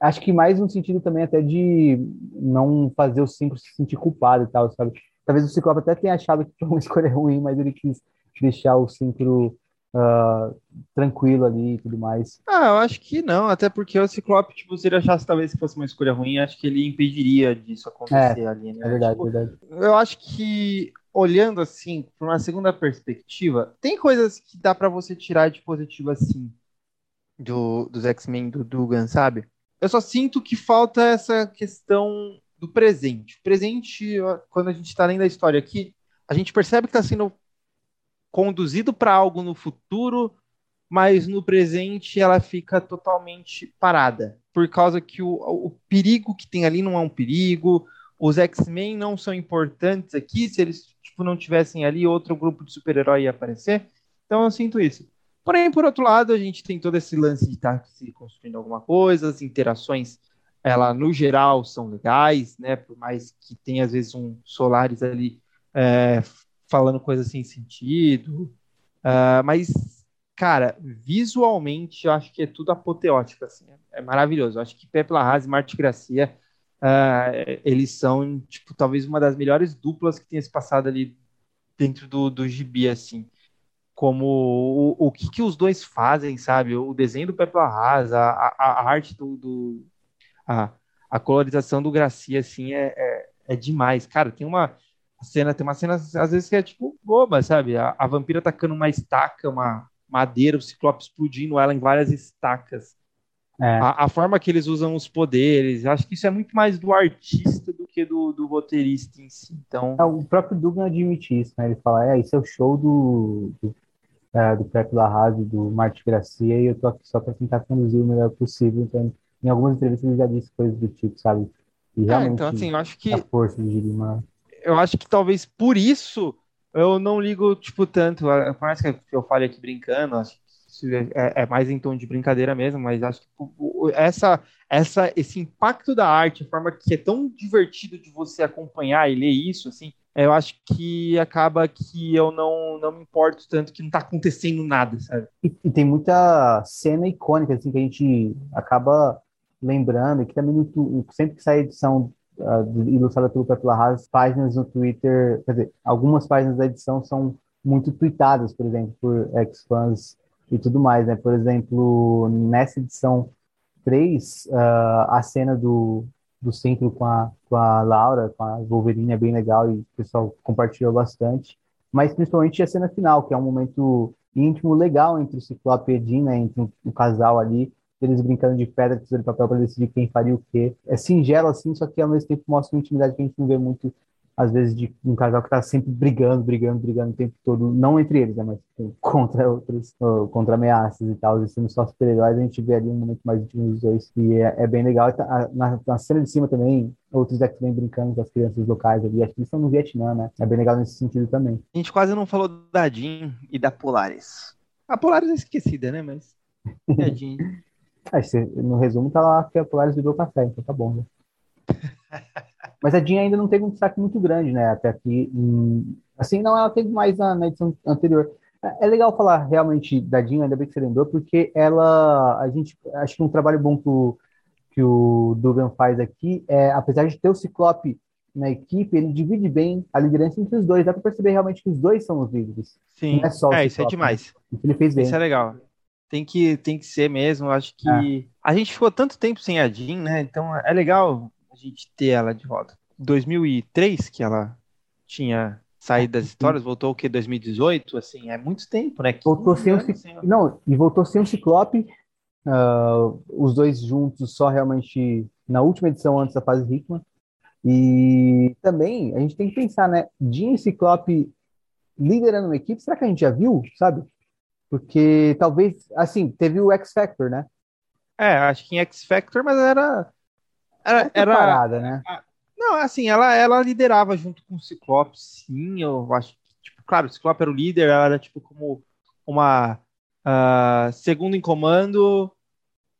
acho que mais no sentido também até de não fazer o cinco se sentir culpado e tal, sabe? talvez o Ciclope até tenha achado que foi uma escolha ruim, mas ele quis deixar o Synchro uh, tranquilo ali e tudo mais. Ah, eu acho que não, até porque o Ciclope, tipo, se ele achasse talvez que fosse uma escolha ruim, acho que ele impediria disso acontecer é, ali, né? É verdade, tipo, verdade. Eu acho que olhando assim, por uma segunda perspectiva, tem coisas que dá para você tirar de positivo assim do, dos X-Men do Dugan, sabe? Eu só sinto que falta essa questão do presente. O presente, quando a gente está lendo a história aqui, a gente percebe que está sendo conduzido para algo no futuro, mas no presente ela fica totalmente parada. Por causa que o, o perigo que tem ali não é um perigo, os X-Men não são importantes aqui, se eles tipo, não tivessem ali, outro grupo de super-herói ia aparecer. Então eu sinto isso. Porém, por outro lado, a gente tem todo esse lance de estar tá se construindo alguma coisa, as interações, ela no geral são legais, né? Por mais que tenha às vezes um Solaris ali é, falando coisas sem sentido. Uh, mas, cara, visualmente eu acho que é tudo apoteótico, assim. É maravilhoso. Eu acho que Pepe Larraz e Marte Gracia, uh, eles são, tipo, talvez uma das melhores duplas que tenha se passado ali dentro do, do gibi, assim como o, o que, que os dois fazem, sabe? O desenho do Pepe Larraz, a, a, a, arte do, do a, a, colorização do Gracia, assim, é, é, é, demais. Cara, tem uma cena, tem uma cena às vezes que é tipo boba, sabe? A, a vampira tacando uma estaca, uma madeira, o Ciclope explodindo ela em várias estacas. É. A, a, forma que eles usam os poderes, acho que isso é muito mais do artista do que do, do roteirista em si. Então... É, o próprio Dugan admite isso, né? Ele fala, é, isso é o show do, do é, do Pepe Larraz do Marte Gracia, e eu tô aqui só para tentar conduzir o melhor possível. Então, em algumas entrevistas ele já disse coisas do tipo, sabe? E realmente, é, então, assim, eu acho que. A força do Girima. Eu acho que talvez por isso eu não ligo, tipo, tanto. Por mais que eu fale aqui brincando, acho que é, é, mais em tom de brincadeira mesmo, mas acho que essa, essa, esse impacto da arte, a forma que é tão divertido de você acompanhar e ler isso, assim, eu acho que acaba que eu não, não me importo tanto que não tá acontecendo nada, sabe? E, e tem muita cena icônica, assim, que a gente acaba lembrando, que também sempre que sai edição uh, ilustrada pelo Pepe Larraz, páginas no Twitter, quer dizer, algumas páginas da edição são muito tweetadas, por exemplo, por ex-fãs e tudo mais, né? Por exemplo, nessa edição 3, uh, ah, a cena do, do centro com a, com a Laura, com a Wolverine, é bem legal e o pessoal compartilhou bastante. Mas principalmente a cena final, que é um momento íntimo legal entre o Ciclope e a Jean, né, entre o casal ali, eles brincando de pedra, tesoura e papel para decidir quem faria o quê. É singelo assim, só que ao mesmo tempo mostra uma intimidade que a gente não vê muito às vezes, de um casal que está sempre brigando, brigando, brigando o tempo todo, não entre eles, né, mas tipo, contra outros, contra ameaças e tal, e sendo só super-heróis, a gente vê ali um momento mais íntimo dos dois, e é, é bem legal. Tá, na, na, cena de cima também, outros X-Men brincando com as crianças locais ali, acho que eles estão no Vietnã, né? É bem legal nesse sentido também. A gente quase não falou da Jean e da Polaris. A Polaris é esquecida, né, mas... É a Jean. No resumo tá lá que a Polaris virou café, então tá bom, né? Mas a Jean ainda não teve um destaque muito grande, né? Até aqui. Assim, não, ela teve mais na, na edição anterior. É, é legal falar realmente da Jean, ainda bem que você lembrou, porque ela, a gente, acho que um trabalho bom que o, que o Dugan faz aqui é, apesar de ter o Ciclope na equipe, ele divide bem a liderança entre os dois. Dá para perceber realmente que os dois são os líderes. Sim, é, é isso é demais. Né? Ele fez bem. Isso é legal. Tem que, tem que ser mesmo. Acho que é. a gente ficou tanto tempo sem a Jean, né? Então é legal a gente ter ela de volta. 2003 que ela tinha saído das histórias, voltou o que 2018, assim, é muito tempo, né? Voltou sem o não, e voltou sem o Ciclope, uh, os dois juntos só realmente na última edição antes da fase Hickman. E também a gente tem que pensar, né? Jean e Ciclope liderando uma equipe, será que a gente já viu, sabe? Porque talvez, assim, teve o X Factor, né? É, acho que em X Factor, mas era era, era parada, né? Não, assim, ela, ela liderava junto com o Ciclope, sim, eu acho que, tipo, claro, o Ciclope era o líder, ela era, tipo, como uma uh, segundo em comando,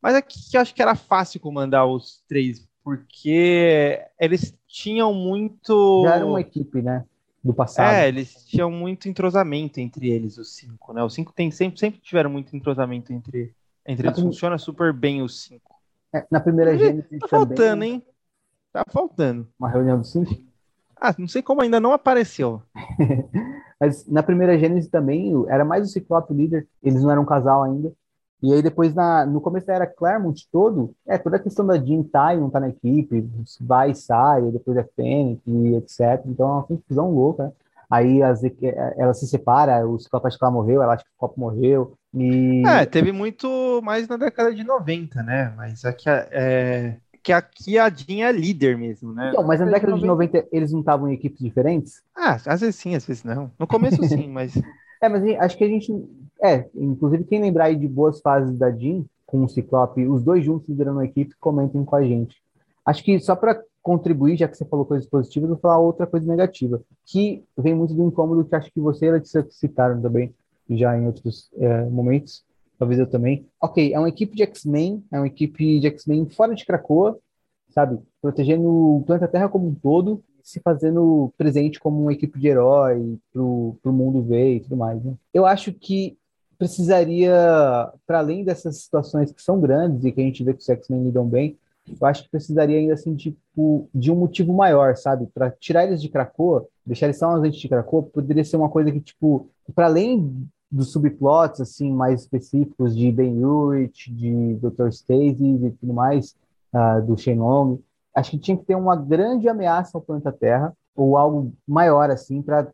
mas é eu acho que era fácil comandar os três, porque eles tinham muito... Já era uma equipe, né? Do passado. É, eles tinham muito entrosamento entre eles, os cinco, né? Os cinco tem, sempre, sempre tiveram muito entrosamento entre, entre eles, funciona super bem os cinco. É, na primeira Gênesis Tá faltando, hein? Tá faltando. Uma reunião dos cinco? Ah, não sei como ainda não apareceu. Mas na primeira Gênesis também era mais o Ciclope líder, eles não eram um casal ainda. E aí depois, na, no começo da era Claremont todo, é toda a questão da Jean tá e não tá na equipe, vai e sai, depois é Fênix e etc. Então é uma confusão louca, né? Aí as, ela se separa, o ela morreu, ela acha que o Copo morreu. E... É, teve muito mais na década de 90, né? Mas aqui é, que aqui a Jean é líder mesmo, né? Então, mas na década de 90 eles não estavam em equipes diferentes? Ah, às vezes sim, às vezes não. No começo sim, mas. É, mas acho que a gente é, inclusive quem lembrar aí de boas fases da Jean com o Ciclope, os dois juntos liderando a equipe, comentem com a gente. Acho que só para contribuir, já que você falou coisas positivas, vou falar outra coisa negativa, que vem muito do incômodo que acho que você e a Letícia citaram também, já em outros é, momentos, talvez eu também. Ok, é uma equipe de X-Men, é uma equipe de X-Men fora de Krakoa, sabe? Protegendo o planeta Terra como um todo, se fazendo presente como uma equipe de herói pro, pro mundo ver e tudo mais, né? Eu acho que precisaria, para além dessas situações que são grandes e que a gente vê que os X-Men lidam bem, eu acho que precisaria ainda assim, tipo, de um motivo maior, sabe? Para tirar eles de Krakoa, deixar eles só uns agentes de Krakoa, poderia ser uma coisa que, tipo, para além dos subplots, assim, mais específicos de Ben Urich, de Dr. Stacy e tudo mais, uh, do Shenlong, acho que tinha que ter uma grande ameaça ao planeta Terra, ou algo maior, assim, para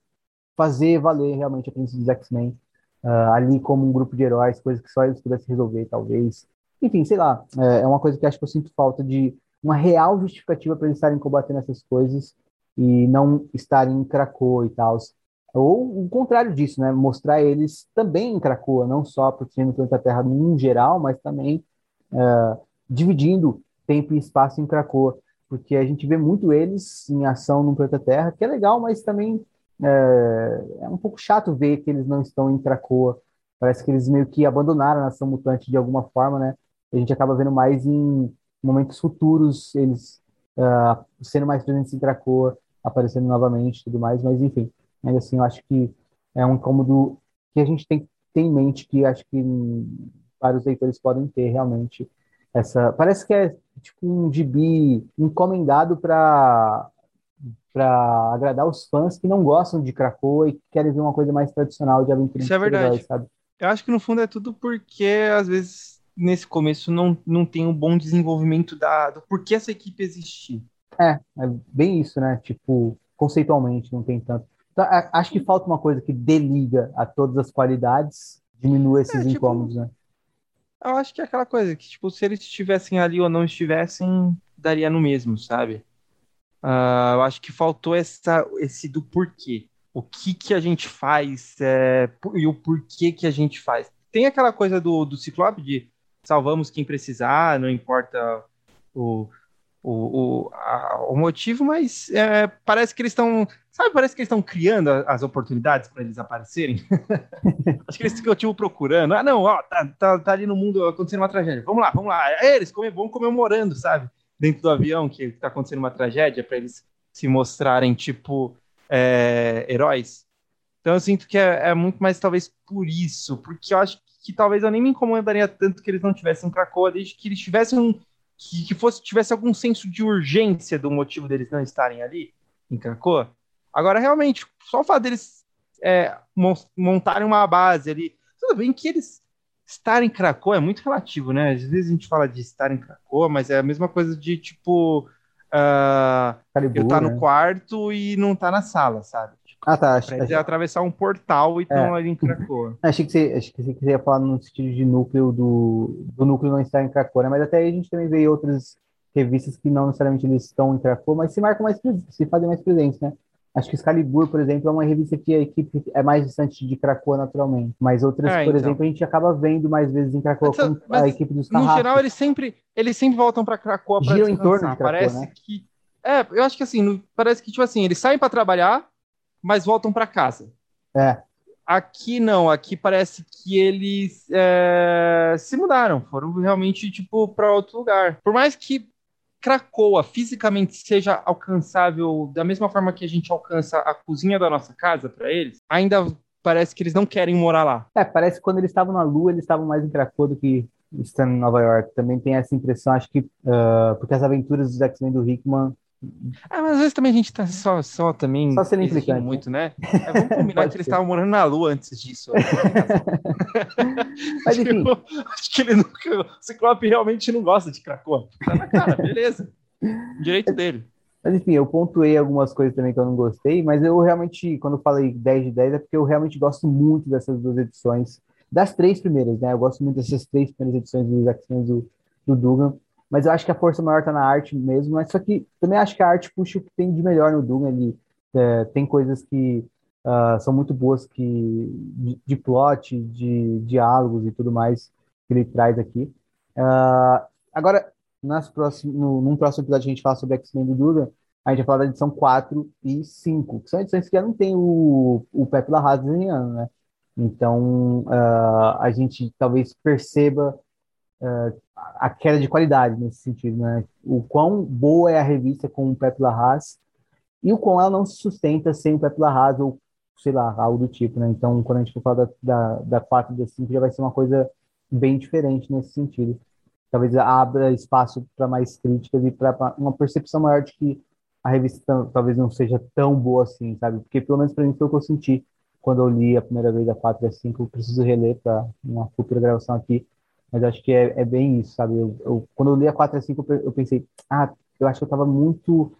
fazer valer realmente a princípio dos X-Men uh, ali como um grupo de heróis, coisas que só eles pudessem resolver, talvez. Enfim, sei lá, é, é uma coisa que acho que eu sinto falta de uma real justificativa para eles estarem combatendo essas coisas e não estarem em Krakoa e tal. Ou o contrário disso, né? Mostrar eles também em Krakoa, não só protegendo o Terra em geral, mas também uh, dividindo tempo e espaço em Krakoa. Porque a gente vê muito eles em ação no planeta Terra, que é legal, mas também é, é, um pouco chato ver que eles não estão em Krakoa. Parece que eles meio que abandonaram a nação mutante de alguma forma, né? A gente acaba vendo mais em momentos futuros eles uh, sendo mais presentes em Krakoa, aparecendo novamente e tudo mais, mas enfim, ainda assim eu acho que é um incômodo que a gente tem ter em mente, que acho que vários leitores podem ter realmente essa. Parece que é tipo um gibi encomendado para para agradar os fãs que não gostam de Krakoa e querem ver uma coisa mais tradicional de aventura. Isso é verdade. sabe? Eu acho que no fundo é tudo porque às vezes nesse começo não, não tem um bom desenvolvimento da, do porquê essa equipe existir. É, é bem isso, né? Tipo, conceitualmente não tem tanto. Então, acho que falta uma coisa que deliga a todas as qualidades, diminua esses é, tipo, incômodos, né? Eu acho que é aquela coisa que, tipo, se eles estivessem ali ou não estivessem, daria no mesmo, sabe? Uh, eu acho que faltou essa, esse do porquê. O que que a gente faz é, e o porquê que a gente faz. Tem aquela coisa do, do Ciclope de salvamos quem precisar, não importa o, o, o, a, o motivo, mas é, parece que eles estão. Sabe, parece que eles estão criando as oportunidades para eles aparecerem. Acho que eles ficam tipo procurando. Ah, não, ó, tá, tá, tá ali no mundo acontecendo uma tragédia. Vamos lá, vamos lá. É, eles vão comemorando, sabe? Dentro do avião que está acontecendo uma tragédia para eles se mostrarem tipo é, heróis. Então eu sinto que é, é, muito mais talvez por isso, porque eu acho que, talvez eu nem me incomodaria tanto que eles não tivessem Krakoa, desde que eles tivessem um, que, que, fosse tivesse algum senso de urgência do motivo deles não estarem ali em Krakoa. Agora realmente só o fato deles é, montarem uma base ali, tudo bem que eles estar em Krakoa é muito relativo, né? Às vezes a gente fala de estar em Krakoa, mas é a mesma coisa de tipo. Uh, Calibur, eu tá no né? quarto e não tá na sala, sabe? Tipo, ah, tá. Acho, acho... atravessar um portal e estão é. ali em Krakoa. Achei que, você, achei que você queria falar no sentido de núcleo do, do núcleo não estar em Krakoa, né? Mas até aí a gente também vê outras revistas que não necessariamente eles estão em Krakoa, mas se marcam mais, se fazem mais presentes, né? Acho que Excalibur, por exemplo, é uma revista que a equipe é mais distante de Krakoa naturalmente. Mas outras, é, por então. exemplo, a gente acaba vendo mais vezes em Krakoa mas, com a equipe dos No geral, eles sempre, eles sempre voltam para Krakoa para em torno de Krakoa, Parece né? que é, eu acho que assim, no, parece que tipo assim, eles saem para trabalhar, mas voltam para casa. É. Aqui não, aqui parece que eles é, se mudaram, foram realmente tipo para outro lugar. Por mais que Cracoa fisicamente seja alcançável da mesma forma que a gente alcança a cozinha da nossa casa para eles, ainda parece que eles não querem morar lá. É, parece que quando eles estavam na Lua, eles estavam mais em Cracoa do que estando em Nova York. Também tem essa impressão, acho que uh, porque as aventuras dos X-Men do Hickman Ah, mas às vezes também a gente tá só, só também Só sendo implicante, muito, né? É, vamos combinar que eles estavam morando na Lua antes disso. Mas enfim, Tipo, acho que ele nunca. O Ciclope realmente não gosta de Krakoa. Tá na cara, beleza. Direito dele. mas enfim, eu pontuei algumas coisas também que eu não gostei, mas eu realmente, quando eu falei 10 de 10, é porque eu realmente gosto muito dessas duas edições. Das três primeiras, né? Eu gosto muito dessas três primeiras edições dos X-Men do, do Dugan. Mas eu acho que a força maior tá na arte mesmo. Mas só que também acho que a arte puxa o que tem de melhor no Dugan. Ele é, tem coisas que ah, são muito boas que de, de plot, de diálogos e tudo mais que ele traz aqui. Ah, agora, nas próximos, no, num próximo episódio a gente fala sobre X-Men do Dugan, a gente vai falar da edição 4 e 5, que são edições que já não tem o, o Pepe Larraz desenhando, né? Então, ah, a gente talvez perceba ah, a queda de qualidade nesse sentido, né? O quão boa é a revista com o Pepe Larraz e o quão ela não se sustenta sem o Pepe Larraz ou, sei lá, algo do tipo, né? Então, quando a gente for falar da, da, da 4 e da 5, já vai ser uma coisa bem diferente nesse sentido. Talvez abra espaço para mais críticas e para uma percepção maior de que a revista talvez não seja tão boa assim, sabe? Porque pelo menos para mim foi o que eu senti quando eu li a primeira vez a 4 e a 5. Eu preciso reler para uma futura gravação aqui, mas acho que é, é bem isso, sabe? Eu, eu- quando eu li a 4 e a 5, eu pe- eu pensei, ah, eu acho que eu estava muito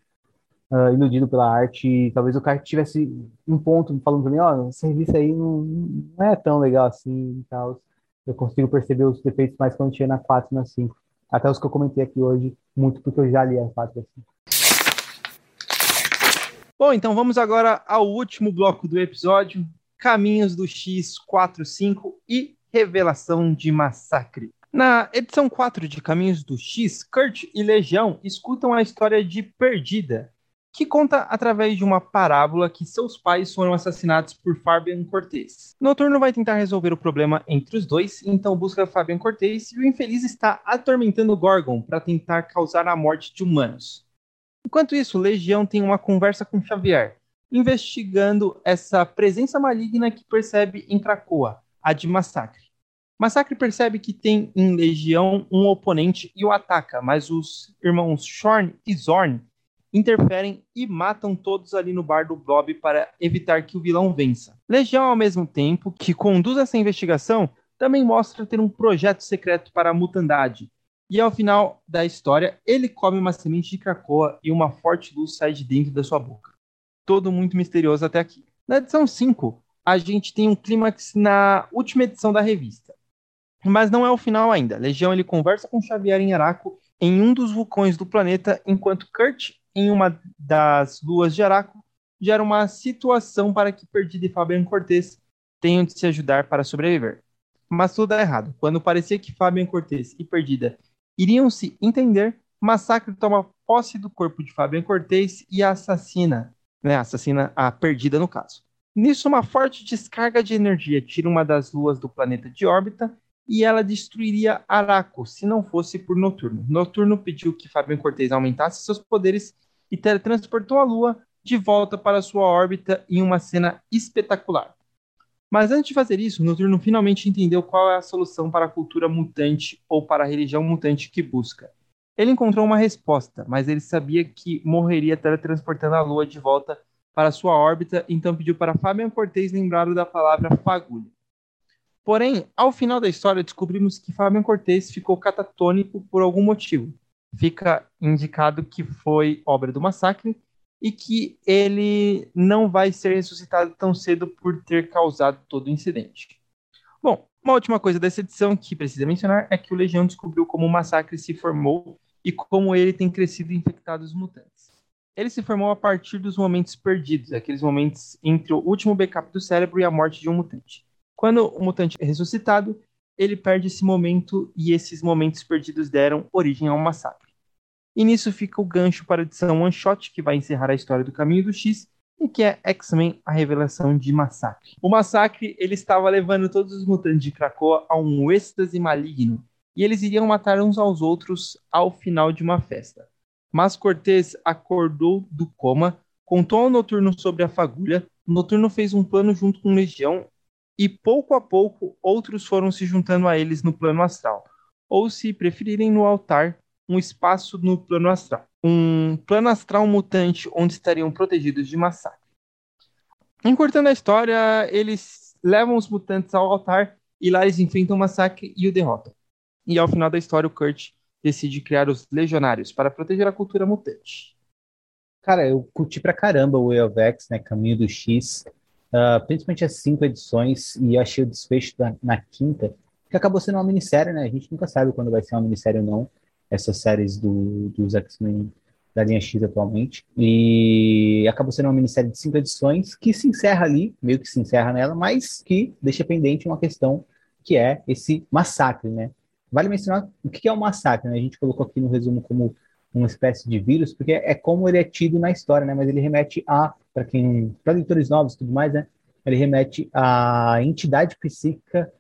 ah, iludido pela arte. Talvez o cara tivesse um ponto falando para mim, ó, essa revista aí não, não é tão legal assim e tal. Eu consigo perceber os defeitos mais quando tinha na 4 e na 5. Até os que eu comentei aqui hoje, muito porque eu já li a 4 e a 5. Bom, então vamos agora ao último bloco do episódio: Caminhos do X45 e Revelação de Massacre. Na edição 4 de Caminhos do X, Kurt e Legião escutam a história de Perdida, que conta através de uma parábola que seus pais foram assassinados por Fabian Cortez. Noturno vai tentar resolver o problema entre os dois, então busca Fabian Cortez e o infeliz está atormentando Gorgon para tentar causar a morte de humanos. Enquanto isso, Legião tem uma conversa com Xavier, investigando essa presença maligna que percebe em Krakoa, a de Massacre. Massacre percebe que tem em Legião um oponente e o ataca, mas os irmãos Shorn e Zorn interferem e matam todos ali no bar do Blob para evitar que o vilão vença. Legião, ao mesmo tempo que conduz essa investigação, também mostra ter um projeto secreto para a mutandade, e ao final da história, ele come uma semente de Krakoa e uma forte luz sai de dentro da sua boca. Todo muito misterioso até aqui. Na edição 5, a gente tem um clímax na última edição da revista. Mas não é o final ainda. Legião ele conversa com Xavier em Araco em um dos vulcões do planeta, enquanto Kurt, em uma das luas de Araco, gera uma situação para que Perdida e Fabian Cortez tenham de se ajudar para sobreviver. Mas tudo dá errado. Quando parecia que Fabian Cortez e Perdida iriam se entender, Massacre toma posse do corpo de Fabian Cortez e assassina, né, assassina a Perdida no caso. Nisso, uma forte descarga de energia tira uma das luas do planeta de órbita e ela destruiria Araco se não fosse por Noturno. Noturno pediu que Fabian Cortez aumentasse seus poderes e teletransportou a lua de volta para sua órbita em uma cena espetacular. Mas antes de fazer isso, Noturno finalmente entendeu qual é a solução para a cultura mutante ou para a religião mutante que busca. Ele encontrou uma resposta, mas ele sabia que morreria teletransportando a Lua de volta para sua órbita, então pediu para Fabian Cortez lembrá-lo da palavra fagulha. Porém, ao final da história, descobrimos que Fabian Cortez ficou catatônico por algum motivo. Fica indicado que foi obra do massacre e que ele não vai ser ressuscitado tão cedo por ter causado todo o incidente. Bom, uma última coisa dessa edição que precisa mencionar é que o Legião descobriu como o massacre se formou e como ele tem crescido infectado os mutantes. Ele se formou a partir dos momentos perdidos, aqueles momentos entre o último backup do cérebro e a morte de um mutante. Quando o mutante é ressuscitado, ele perde esse momento e esses momentos perdidos deram origem a um massacre. E nisso fica o gancho para a edição One Shot, que vai encerrar a história do Caminho do X, e que é X-Men, a revelação de Massacre. O Massacre, ele estava levando todos os mutantes de Krakoa a um êxtase maligno, e eles iriam matar uns aos outros ao final de uma festa. Mas Cortez acordou do coma, contou ao Noturno sobre a fagulha, o Noturno fez um plano junto com Legião, e pouco a pouco outros foram se juntando a eles no plano astral, ou se preferirem no altar, um espaço no plano astral. Um plano astral mutante onde estariam protegidos de massacre. Encurtando a história, eles levam os mutantes ao altar e lá eles enfrentam o massacre e o derrotam. E ao final da história, o Kurt decide criar os Legionários para proteger a cultura mutante. Cara, eu curti pra caramba o Way of X, né? Caminho do X. Uh, principalmente as cinco edições, e achei o desfecho da, na quinta, que acabou sendo uma minissérie, né? A gente nunca sabe quando vai ser uma minissérie ou não, essas séries do, dos X-Men da linha X atualmente. E acabou sendo uma minissérie de cinco edições que se encerra ali, meio que se encerra nela, mas que deixa pendente uma questão que é esse massacre, né? Vale mencionar o que é um massacre, né? A gente colocou aqui no resumo como uma espécie de vírus, porque é como ele é tido na história, né? Mas ele remete a, para quem, para leitores novos e tudo mais, né? Ele remete à entidade psíquica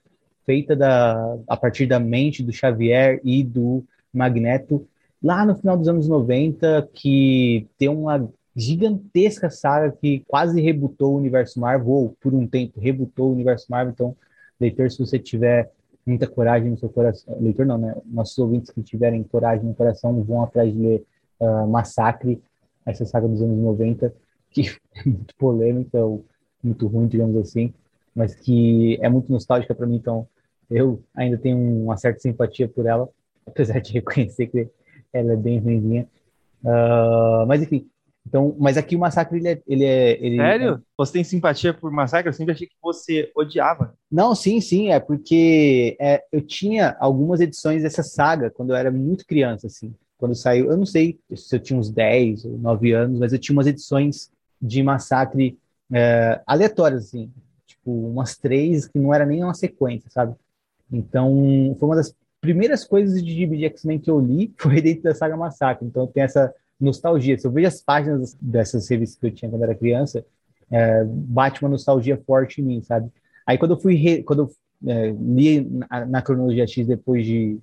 feita da, a partir da mente do Xavier e do Magneto, lá no final dos anos 90, que tem uma gigantesca saga que quase rebutou o universo Marvel, ou por um tempo rebutou o universo Marvel. Então, leitor, se você tiver muita coragem no seu coração. Leitor não, né? Nossos ouvintes que tiverem coragem no coração vão atrás de ler uh, Massacre, essa saga dos anos 90, que é muito polêmica, ou muito ruim, digamos assim, mas que é muito nostálgica para mim, então eu ainda tenho uma certa simpatia por ela, apesar de reconhecer que ela é bem ruimzinha. Uh, mas enfim, então, mas aqui o Massacre, ele é... Ele é ele Sério? É... Você tem simpatia por Massacre? Eu sempre achei que você odiava. Não, sim, sim, é porque é, eu tinha algumas edições dessa saga quando eu era muito criança, assim. Quando saiu, eu não sei se eu tinha uns 10 ou 9 anos, mas eu tinha umas edições de Massacre é, aleatórias, assim. Tipo, umas três que não era nem uma sequência, sabe? Então, foi uma das primeiras coisas de de X-Men que eu li foi dentro da saga Massacre. Então, tem essa nostalgia. Se eu vejo as páginas dessas revistas que eu tinha quando era criança, é, bate uma nostalgia forte em mim, sabe? Aí quando eu fui re, quando eu é, li na, na, cronologia X depois de,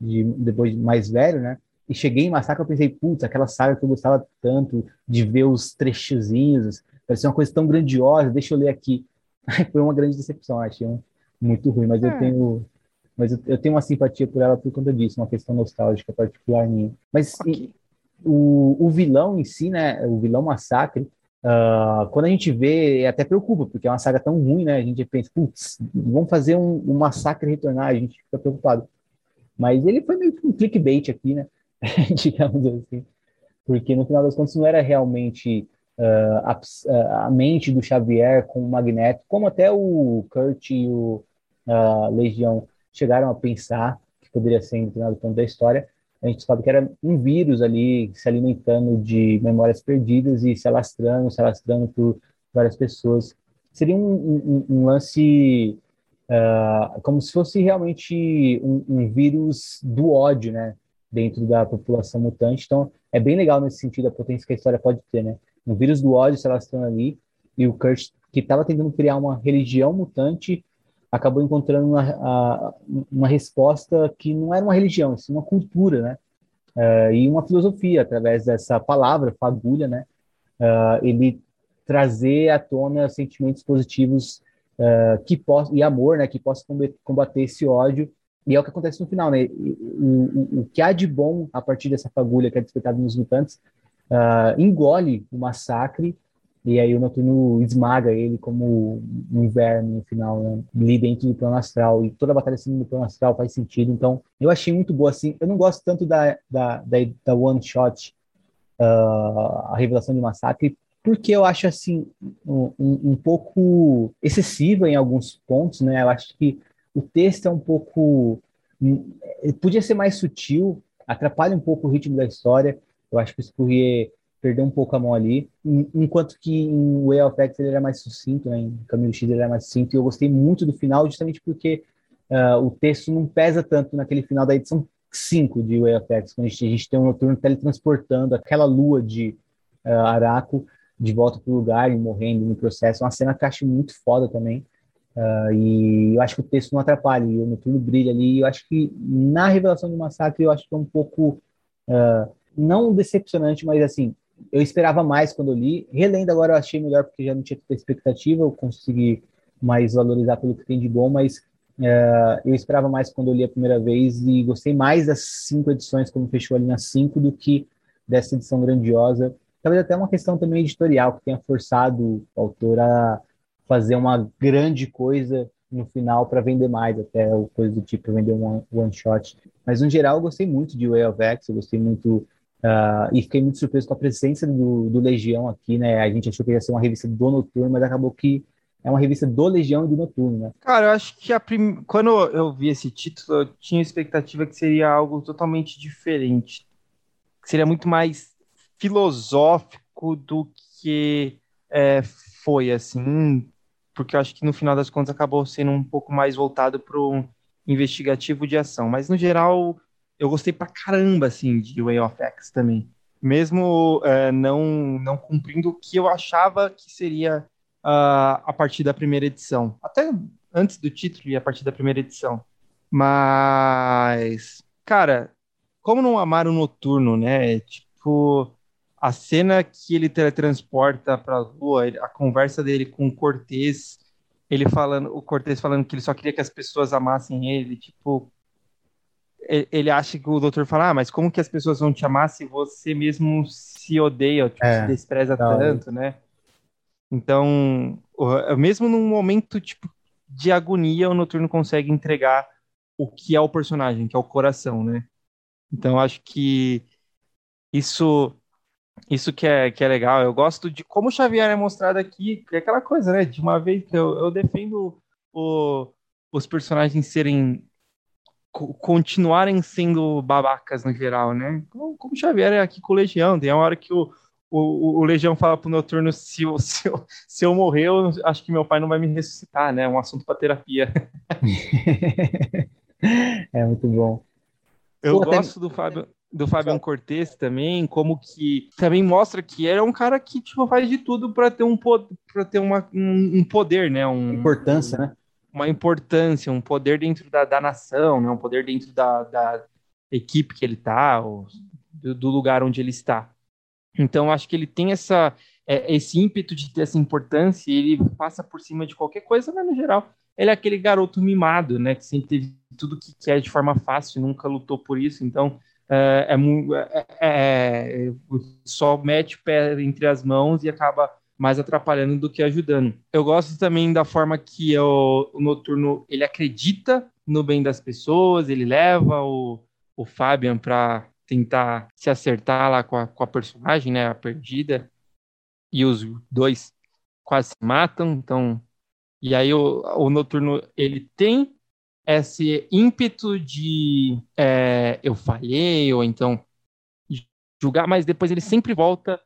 de, depois de mais velho, né? E cheguei em Massacre, eu pensei, putz, aquela saga que eu gostava tanto de ver os trechozinhos, parecia uma coisa tão grandiosa, deixa eu ler aqui. Foi uma grande decepção, achei muito ruim, mas é. eu tenho mas eu, eu, tenho uma simpatia por ela por conta disso, uma questão nostálgica particular minha. Mas okay o, o vilão em si, né? O vilão massacre, uh, quando a gente vê, até preocupa, porque é uma saga tão ruim, né? A gente pensa, putz, vamos fazer um, um massacre retornar, a gente fica preocupado. Mas ele foi meio que um clickbait aqui, né? Digamos assim. Porque no final das contas não era realmente uh, a, a, mente do Xavier com o Magneto, como até o Kurt e o uh, Legião chegaram a pensar que poderia ser em determinado ponto da história, a gente sabe que era um vírus ali se alimentando de memórias perdidas e se alastrando, se alastrando por várias pessoas. Seria um, um, um lance uh, como se fosse realmente um, um, vírus do ódio, né? Dentro da população mutante. Então, é bem legal nesse sentido a potência que a história pode ter, né? Um vírus do ódio se alastrando ali e o Kurt, que estava tentando criar uma religião mutante, acabou encontrando uma, a, uma resposta que não era uma religião, sim uma cultura, né? Uh, e uma filosofia através dessa palavra fagulha, né? Uh, ele trazer à tona sentimentos positivos uh, que e amor, né? Que possa combater esse ódio e é o que acontece no final, né? O, o, o que há de bom a partir dessa fagulha que é despertada nos mutantes engole o massacre e aí o Noturno esmaga ele como um inverno no final, né? ali dentro do plano astral. E toda a batalha assim no plano astral faz sentido. Então, eu achei muito boa assim. Eu não gosto tanto da, da, da, da one shot, uh, a revelação de massacre, porque eu acho assim um, um, pouco excessiva em alguns pontos, né? Eu acho que o texto é um pouco hum, podia ser mais sutil, atrapalha um pouco o ritmo da história. Eu acho que o Spurrier perdeu um pouco a mão ali, enquanto que em Way of X ele era mais sucinto, né? em Caminho X ele era mais sucinto, e eu gostei muito do final justamente porque uh, o texto não pesa tanto naquele final da edição 5 de Way of X, quando a gente, a gente tem um noturno teletransportando aquela lua de uh, Araco de volta para o lugar e morrendo no processo, uma cena que eu acho muito foda também, uh, e eu acho que o texto não atrapalha, e o noturno brilha ali, eu acho que na revelação do massacre eu acho que é um pouco... não decepcionante, mas assim, eu esperava mais quando eu li. Relendo agora eu achei melhor porque já não tinha tanta expectativa, eu consegui mais valorizar pelo que tem de bom, mas Uh, eu esperava mais quando eu li a primeira vez e gostei mais das cinco edições, como fechou ali nas cinco, do que dessa edição grandiosa. Talvez até uma questão também editorial, que tenha forçado o autor a fazer uma grande coisa no final para vender mais, até ou coisa do tipo, vender um one, one shot. Mas, no geral, eu gostei muito de Way of X, eu gostei muito Uh, e fiquei muito surpreso com a presença do, do, Legião aqui, né? A gente achou que ia ser uma revista do Noturno, mas acabou que é uma revista do Legião e do Noturno, né? Cara, eu acho que prim... quando eu vi esse título, eu tinha expectativa que seria algo totalmente diferente. Que seria muito mais filosófico do que é, foi, assim. Porque eu acho que no final das contas acabou sendo um pouco mais voltado para o investigativo de ação. Mas no geral, eu gostei pra caramba, assim, de Way of X também. Mesmo é, não, não cumprindo o que eu achava que seria uh, a partir da primeira edição. Até antes do título e a partir da primeira edição. Mas, cara, como não amar o noturno, né? Tipo, a cena que ele teletransporta pra lua, a conversa dele com o Cortez, ele falando, o Cortez falando que ele só queria que as pessoas amassem ele, tipo, ele acha que o doutor fala, ah, mas como que as pessoas vão te amar se você mesmo se odeia, tipo, é, se despreza tanto, né? Então, mesmo num momento tipo de agonia, o Noturno consegue entregar o que é o personagem, que é o coração, né? Então, acho que isso isso que é, que é legal. Eu gosto de como o Xavier é mostrado aqui, que é aquela coisa, né? De uma vez que eu, eu defendo o, os personagens serem continuarem sendo babacas no geral, né? Como, como Xavier é aqui com o Legião, tem uma hora que o, o, o Legião fala pro Noturno se eu, se, eu, se eu morrer, eu acho que meu pai não vai me ressuscitar, né? É um assunto para terapia. é muito bom. Eu Pô, gosto tem... do Fábio do Fabian Cortes também, como que também mostra que ele é um cara que tipo, faz de tudo para ter um para ter uma, um, um, poder, né? Um, importância, né? Uma importância, um poder dentro da, da nação, né? um poder dentro da, da equipe que ele está, do, do, lugar onde ele está. Então, acho que ele tem essa, é, esse ímpeto de ter essa importância e ele passa por cima de qualquer coisa, mas no geral, ele é aquele garoto mimado, né? Que sempre teve tudo que quer de forma fácil, nunca lutou por isso, então é, é, é, é só mete o pé entre as mãos e acaba mais atrapalhando do que ajudando. Eu gosto também da forma que o, o Noturno ele acredita no bem das pessoas, ele leva o, o Fabian para tentar se acertar lá com a, com a personagem, né, a perdida, e os dois quase se matam, então e aí o, o Noturno ele tem esse ímpeto de é, eu falhei ou então julgar, mas depois ele sempre volta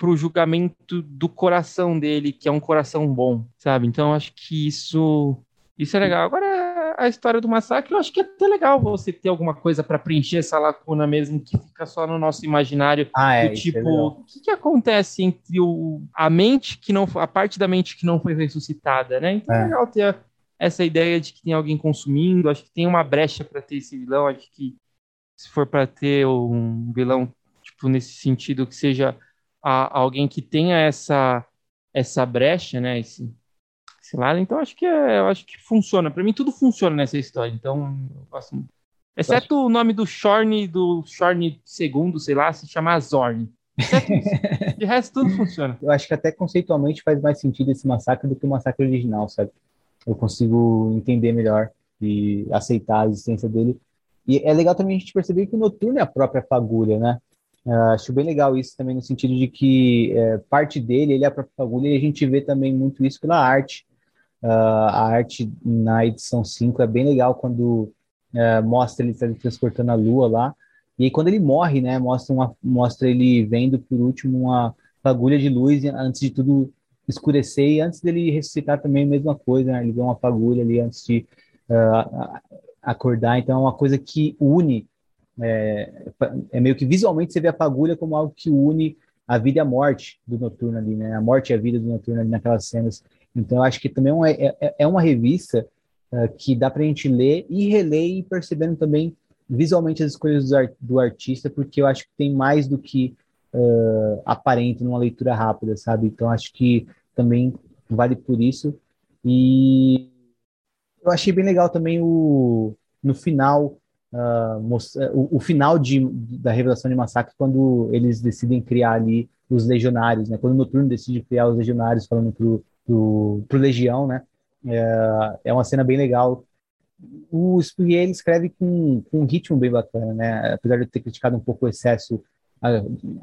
pro julgamento do coração dele, que é um coração bom, sabe? Então acho que isso isso é legal. Agora a história do massacre, eu acho que é até legal você ter alguma coisa para preencher essa lacuna mesmo que fica só no nosso imaginário ah, é, do tipo, é o que, que acontece entre o, a mente que não a parte da mente que não foi ressuscitada, né? Então é, é legal ter essa ideia de que tem alguém consumindo, acho que tem uma brecha para ter esse vilão, acho que se for para ter um vilão tipo nesse sentido que seja a, alguém que tenha essa essa brecha, né? Esse, esse lado. Então acho que é, eu acho que funciona. Para mim tudo funciona nessa história. Então eu gosto. Exceto o nome do Shorn do Shorn segundo, sei lá, se chamar Zorn. De resto, tudo funciona. Eu acho que até conceitualmente faz mais sentido esse massacre do que o massacre original, sabe? Eu consigo entender melhor e aceitar a existência dele. E é legal também a gente perceber que o Noturno é a própria fagulha, né? Uh, acho bem legal isso também, no sentido de que é, parte dele, ele é a própria fagulha, e a gente vê também muito isso pela arte. Uh, a arte na edição 5 é bem legal quando uh, mostra ele transportando a lua lá. E aí, quando ele morre, né, mostra, uma, mostra ele vendo por último uma fagulha de luz antes de tudo escurecer. E antes dele ressuscitar também a mesma coisa, né, ele vê uma fagulha ali antes de acordar. Então, é uma coisa que une é, é, meio que visualmente você vê a fagulha como algo que une a vida e a morte do Noturno ali, né? A morte e a vida do Noturno ali naquelas cenas. Então, eu acho que também é, é, é uma revista uh, que dá para a gente ler e reler e percebendo também visualmente as escolhas do, art, do artista, porque eu acho que tem mais do que uh, aparente numa leitura rápida, sabe? Então, acho que também vale por isso. E Eu achei bem legal também o no final uh, o, o, final de, da revelação de Massacre quando eles decidem criar ali os legionários, né? Quando o Noturno decide criar os legionários falando pro, pro, pro Legião, né? É, é uma cena bem legal. O Spurrier, ele escreve com, com um ritmo bem bacana, né? Apesar de eu ter criticado um pouco o excesso,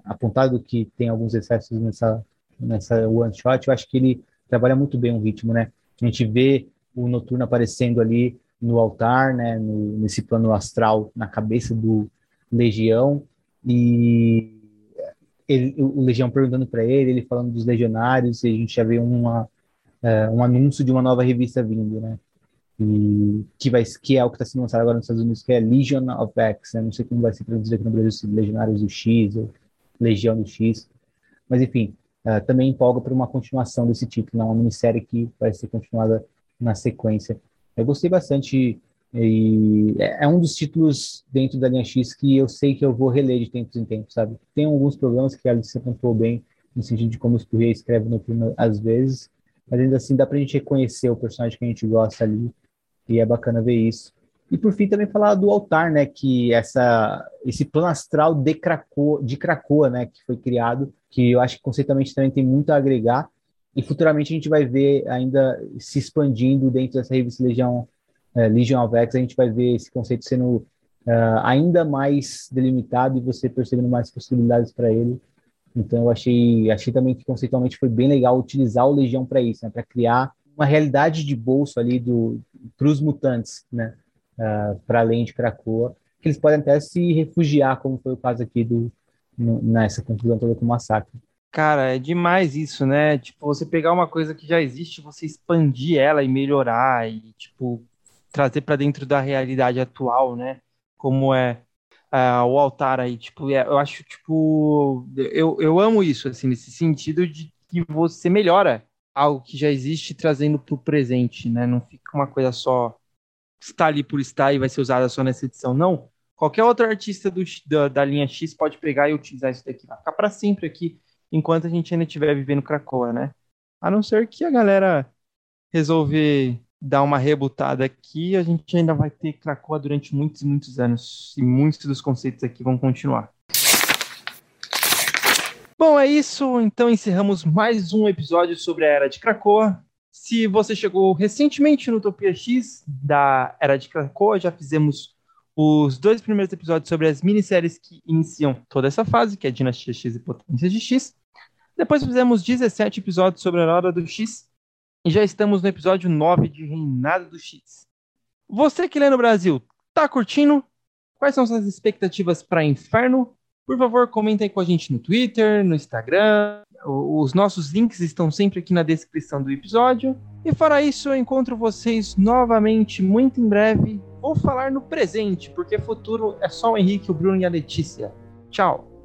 apontado que tem alguns excessos nessa, nessa one shot, eu acho que ele trabalha muito bem o ritmo, né? A gente vê o Noturno aparecendo ali no altar, né? No, nesse plano astral, na cabeça do Legião, e ele, o Legião perguntando para ele, ele falando dos legionários, e a gente já vê uma, é, um anúncio de uma nova revista vindo, né? E que, vai, que é o que está sendo lançado agora nos Estados Unidos, que é Legion of X. Né? Não sei como vai ser traduzido aqui no Brasil, se Legionários do X ou Legião do X. Mas, enfim, uh, também empolga para uma continuação desse título, né? uma minissérie que vai ser continuada na sequência. Eu gostei bastante e é, é um dos títulos dentro da linha X que eu sei que eu vou reler de tempos em tempos, sabe? Tem alguns problemas que a Alice pontuou bem, no sentido de como o Spurrier escreve no filme às vezes, mas ainda assim dá pra gente reconhecer o personagem que a gente gosta ali, e é bacana ver isso. E por fim também falar do altar, né, que essa esse plano astral de Krakoa, de Krakoa, né, que foi criado, que eu acho que conceitualmente também tem muito a agregar, e futuramente a gente vai ver ainda se expandindo dentro dessa revista Legião é, Legion of X, a gente vai ver esse conceito sendo uh, ainda mais delimitado e você percebendo mais possibilidades para ele. Então eu achei, achei também que conceitualmente foi bem legal utilizar o Legião para isso, né, para criar uma realidade de bolso ali do para os mutantes, né, uh, para além de Krakoa, que eles podem até se refugiar, como foi o caso aqui do no, nessa conclusão toda com o massacre. Cara, é demais isso, né? Tipo, você pegar uma coisa que já existe, você expandir ela e melhorar e tipo trazer para dentro da realidade atual, né? Como é uh, o altar aí, tipo, é, eu acho, tipo, eu, eu amo isso, assim, nesse sentido de que você melhora algo que já existe trazendo para o presente, né? Não fica uma coisa só está ali por estar e vai ser usada só nessa edição, não. Qualquer outro artista do, da, da linha X pode pegar e utilizar isso daqui, vai ficar para sempre aqui, enquanto a gente ainda estiver vivendo Krakoa, né? A não ser que a galera resolver dar uma rebutada aqui, a gente ainda vai ter Krakoa durante muitos e muitos anos. E muitos dos conceitos aqui vão continuar. Bom, é isso. Então encerramos mais um episódio sobre a Era de Krakoa. Se você chegou recentemente no Utopia X da Era de Krakoa, já fizemos os dois primeiros episódios sobre as minisséries que iniciam toda essa fase, que é Dinastia X e Potência de X. Depois fizemos 17 episódios sobre a Hora do X, e já estamos no episódio 9 de Reinado do X. Você que lê no Brasil, tá curtindo? Quais são suas expectativas para Inferno? Por favor, comentem com a gente no Twitter, no Instagram. Os nossos links estão sempre aqui na descrição do episódio. E fora isso, eu encontro vocês novamente muito em breve. Vou falar no presente, porque futuro é só o Henrique, o Bruno e a Letícia. Tchau!